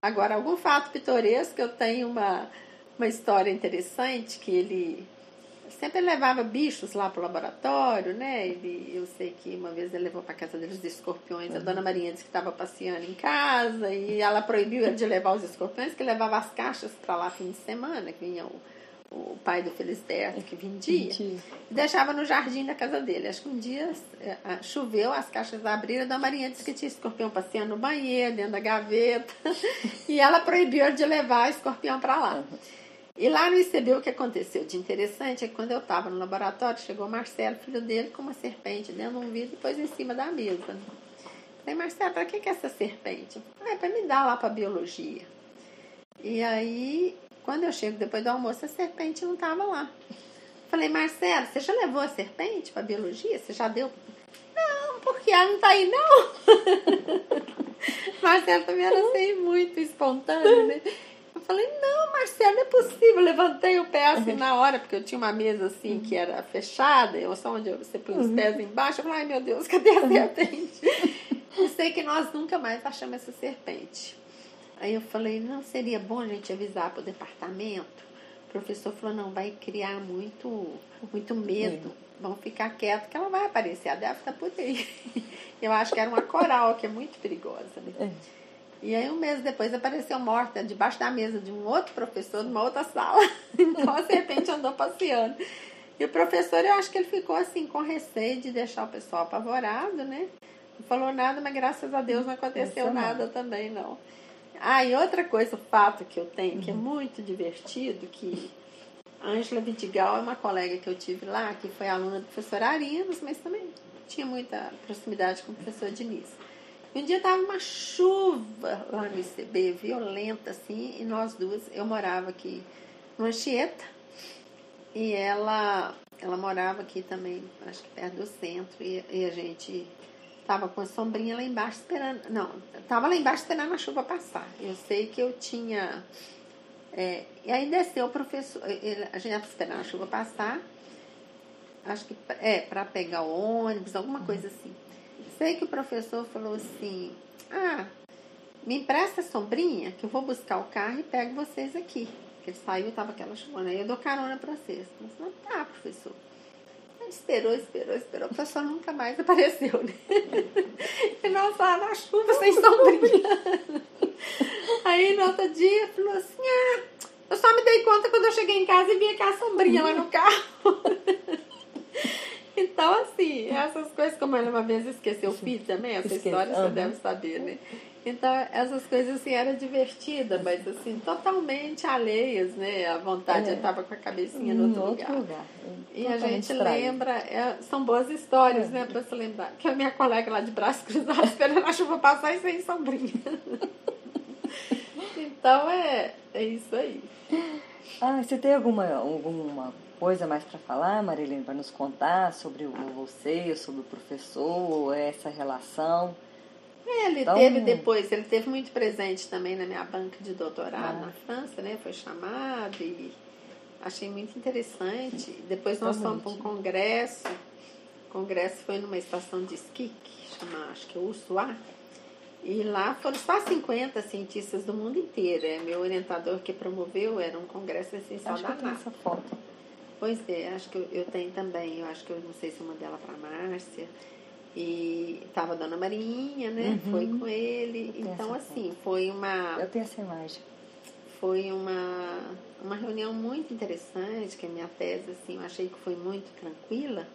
Agora, algum fato pitoresco, eu tenho uma, uma história interessante que ele sempre levava bichos lá para o laboratório, né? Ele, eu sei que uma vez ele levou para casa deles os escorpiões. Uhum. A dona Maria disse que estava passeando em casa e ela proibiu ele de levar os escorpiões, que levava as caixas para lá fim de semana, que vinha o, o pai do Felisberto que vendia, e deixava no jardim da casa dele. Acho que um dia é, choveu, as caixas abriram, a dona Maria disse que tinha escorpião passeando no banheiro, dentro da gaveta, (laughs) e ela proibiu de levar o escorpião para lá. Uhum. E lá no ICB o que aconteceu de interessante é que quando eu estava no laboratório, chegou o Marcelo, filho dele, com uma serpente dentro de um vidro e pôs em cima da mesa. Falei, Marcelo, para que, que é essa serpente? Ah, é para me dar lá para biologia. E aí, quando eu chego depois do almoço, a serpente não estava lá. Falei, Marcelo, você já levou a serpente para biologia? Você já deu? Não, porque ela não está aí, não. (laughs) Marcelo também era assim, muito espontâneo, né? Falei, não, Marcelo, não é possível. Levantei o pé assim na hora, porque eu tinha uma mesa assim que era fechada, eu só onde você põe os uhum. pés embaixo. Eu falei, ai meu Deus, cadê a serpente? eu sei que nós nunca mais achamos essa serpente. Aí eu falei, não seria bom a gente avisar para o departamento? O professor falou, não, vai criar muito, muito medo. Vamos ficar quieto que ela vai aparecer, a deve estar por aí. (laughs) Eu acho que era uma coral, que é muito perigosa. Né? É. E aí, um mês depois, apareceu morta debaixo da mesa de um outro professor, numa outra sala. (laughs) Então, a serpente andou passeando. E o professor, eu acho que ele ficou assim, com receio de deixar o pessoal apavorado, né? Não falou nada, mas graças a Deus não aconteceu nada também, não. Ah, e outra coisa, o fato que eu tenho, que é uhum. muito divertido, que a Ângela Vidigal é uma colega que eu tive lá, que foi aluna do professor Arinos, mas também tinha muita proximidade com o professor Diniz. Um dia tava uma chuva lá no ICB, violenta assim, e nós duas, eu morava aqui no Anchieta, e ela, ela morava aqui também, acho que perto do centro, e, e a gente tava com a sombrinha lá embaixo esperando, não, tava lá embaixo esperando a chuva passar. Eu sei que eu tinha, é, e aí desceu o professor, ele, a gente estava esperando a chuva passar, acho que é para pegar o ônibus, alguma coisa assim. Sei que o professor falou assim: "Ah, me empresta a sombrinha que eu vou buscar o carro e pego vocês aqui". Que ele saiu, tava aquela chuvona, aí eu dou carona para vocês. Eu falei, tá, professor. Ele esperou, esperou, esperou. O professor nunca mais (laughs) apareceu, né? (laughs) E nós lá na chuva sem sombrinha. Aí no outro dia falou assim: ah, eu só me dei conta quando eu cheguei em casa e vi aquela sombrinha lá no carro. (laughs) Então, assim, essas coisas, como ela uma vez esqueceu o filho também, essa Esqueci. história você uhum. deve saber, né? Então, essas coisas, assim, eram divertidas, mas, assim, totalmente alheias, né? A vontade, é. estava com a cabecinha no outro, outro lugar. lugar. E a gente lembra, é, são boas histórias, é. né, para se lembrar. Que a minha colega lá de braço cruzado (laughs) esperando a chuva passar e sem sombrinha. (laughs) então, é, é isso aí. Ah, você tem alguma, alguma coisa mais para falar, Marilene, para nos contar sobre o você, sobre o professor, essa relação? Ele então, teve depois, ele teve muito presente também na minha banca de doutorado ah. na França, né? Foi chamado e achei muito interessante. Depois nós fomos para um congresso. O congresso foi numa estação de esqui, que chama, acho que é Ushuá. E lá foram só 50 cientistas do mundo inteiro. É, meu orientador que promoveu era um congresso essencial acho da que eu essa foto. Pois é, acho que eu, eu tenho também. Eu acho que eu não sei se eu mandei ela para Márcia. E tava a Dona Marinha, né? Uhum. Foi com ele. Então, assim, foi uma. Eu tenho essa imagem. Foi uma, uma reunião muito interessante, que a minha tese, assim, eu achei que foi muito tranquila.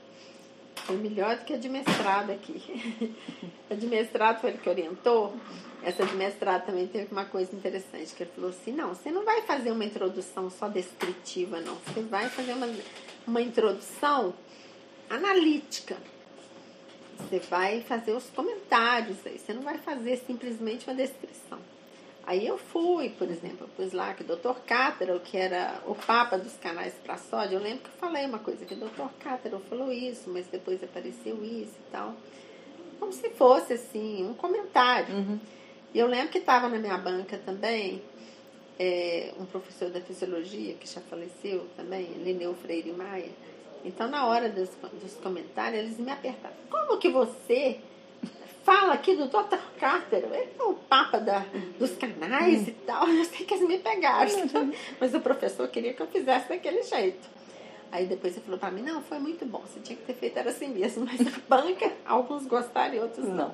Foi melhor do que a de mestrado aqui. (laughs) a de mestrado foi ele que orientou. Essa de mestrado também teve uma coisa interessante, que ele falou assim, não, você não vai fazer uma introdução só descritiva, não. Você vai fazer uma, uma introdução analítica. Você vai fazer os comentários aí. Você não vai fazer simplesmente uma descrição. Aí eu fui, por exemplo, eu pus lá que o Dr. Cátero, que era o papa dos canais para sódio, eu lembro que eu falei uma coisa, que o Dr. Cátero falou isso, mas depois apareceu isso e tal. Como se fosse, assim, um comentário. Uhum. E eu lembro que estava na minha banca também é, um professor da fisiologia, que já faleceu também, Lineu Freire Maia. Então, na hora dos, dos comentários, eles me apertaram. Como que você fala aqui do Dr. Carter, ele é o papa da, dos canais e tal. (laughs) Eu sei que eles me pegaram, mas o professor queria que eu fizesse daquele jeito. Aí depois ele falou para mim, não, foi muito bom, você tinha que ter feito era assim mesmo, (laughs) mas na banca, alguns gostaram e outros não.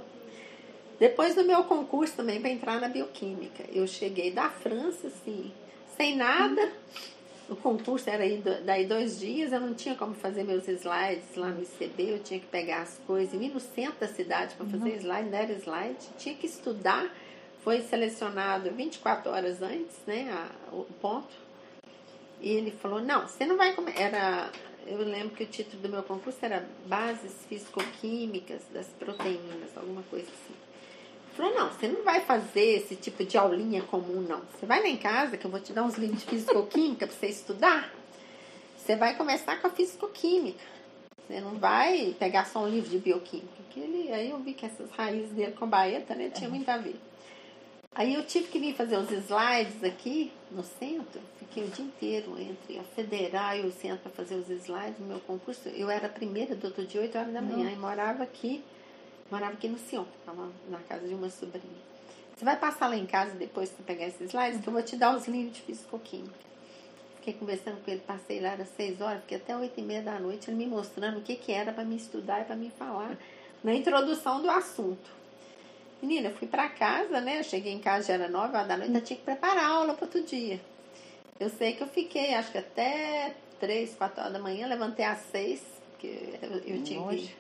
Depois do meu concurso também para entrar na bioquímica, eu cheguei da França, assim, sem nada, o concurso era aí, daí dois dias, eu não tinha como fazer meus slides lá no ICB, eu tinha que pegar as coisas, ir no centro da cidade para fazer uhum. slide, não era slide, tinha que estudar. Foi selecionado 24 horas antes, né, a, o ponto. E ele falou: Não, você não vai comer. Era, eu lembro que o título do meu concurso era Bases Físico-Químicas das Proteínas, alguma coisa assim. Falou, não, você não vai fazer esse tipo de aulinha comum, não. Você vai lá em casa, que eu vou te dar uns livros de fisicoquímica para você estudar. Você vai começar com a fisicoquímica. Você não vai pegar só um livro de bioquímica. Que ele, aí eu vi que essas raízes dele com baeta, né, tinha muito a ver. Aí eu tive que vir fazer os slides aqui no centro. Fiquei o dia inteiro entre a federal e o centro para fazer os slides no meu concurso. Eu era a primeira do outro dia, 8 horas da manhã, e morava aqui morava aqui no Sion, na casa de uma sobrinha. Você vai passar lá em casa depois para pegar esses slides, que eu vou te dar os livros de fisicoquímica. Fiquei conversando com ele, passei lá às seis horas, fiquei até oito e meia da noite, ele me mostrando o que, que era para me estudar e para me falar na introdução do assunto. Menina, eu fui para casa, né? Eu cheguei em casa, já era nove horas da noite, eu tinha que preparar a aula para outro dia. Eu sei que eu fiquei, acho que até três, quatro horas da manhã, levantei às seis, porque eu, eu tinha que.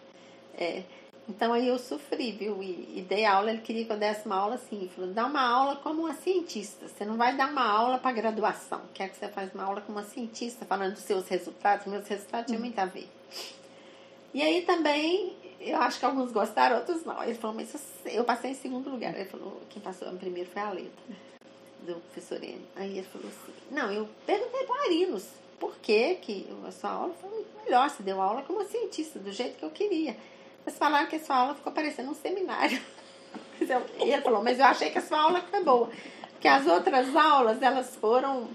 É, então aí eu sofri, viu? E, e, dei aula, ele queria que eu desse uma aula assim. Ele falou, dá uma aula como uma cientista. Você não vai dar uma aula para graduação. Quer que você faça uma aula como uma cientista, falando dos seus resultados. Meus resultados tinham muito a ver. E aí também, eu acho que alguns gostaram, outros não. Ele falou, mas eu passei em segundo lugar. Ele falou, quem passou em primeiro foi a letra do professor N. Aí ele falou assim, não, eu perguntei para o Arinos, por que, que a sua aula foi melhor? Você deu aula como cientista, do jeito que eu queria. Eles falaram que a sua aula ficou parecendo um seminário. (laughs) E ele falou, mas eu achei que a sua aula foi boa. Porque as outras aulas, elas foram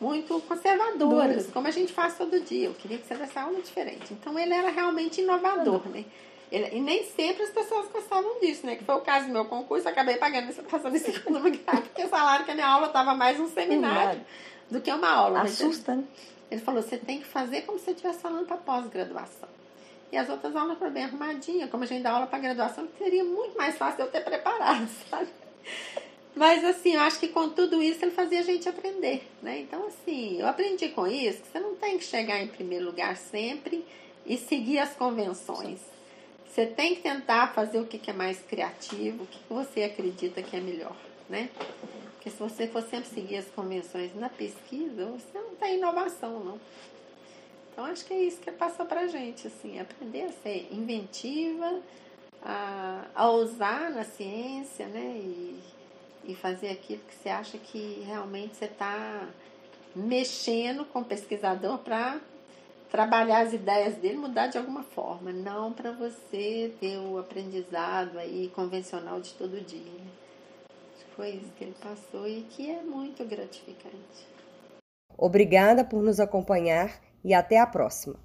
muito conservadoras, como a gente faz todo dia. Eu queria que você desse aula diferente. Então ele era realmente inovador, né? Ele, e nem sempre as pessoas gostavam disso, né? Que foi o caso do meu concurso, acabei pagando essa passando em segundo (laughs) lugar, porque falaram que a minha aula estava mais um seminário do que uma aula. Assusta, né? Ele falou, você tem que fazer como se você estivesse falando para pós-graduação. E as outras aulas foram bem arrumadinhas, como a gente dá aula para graduação, seria muito mais fácil eu ter preparado, (laughs) sabe? Mas assim, eu acho que com tudo isso ele fazia a gente aprender, né? Então assim, eu aprendi com isso que você não tem que chegar em primeiro lugar sempre e seguir as convenções. Você tem que tentar fazer o que é mais criativo, o que você acredita que é melhor, né? Porque se você for sempre seguir as convenções na pesquisa, você não tem inovação, não. Então acho que é isso que passa pra gente, assim, aprender a ser inventiva, a, a ousar na ciência, né? E, e fazer aquilo que você acha que realmente você está mexendo com o pesquisador para trabalhar as ideias dele, mudar de alguma forma, não para você ter o aprendizado aí convencional de todo dia. Né? Foi isso que ele passou e que é muito gratificante. Obrigada por nos acompanhar e até a próxima!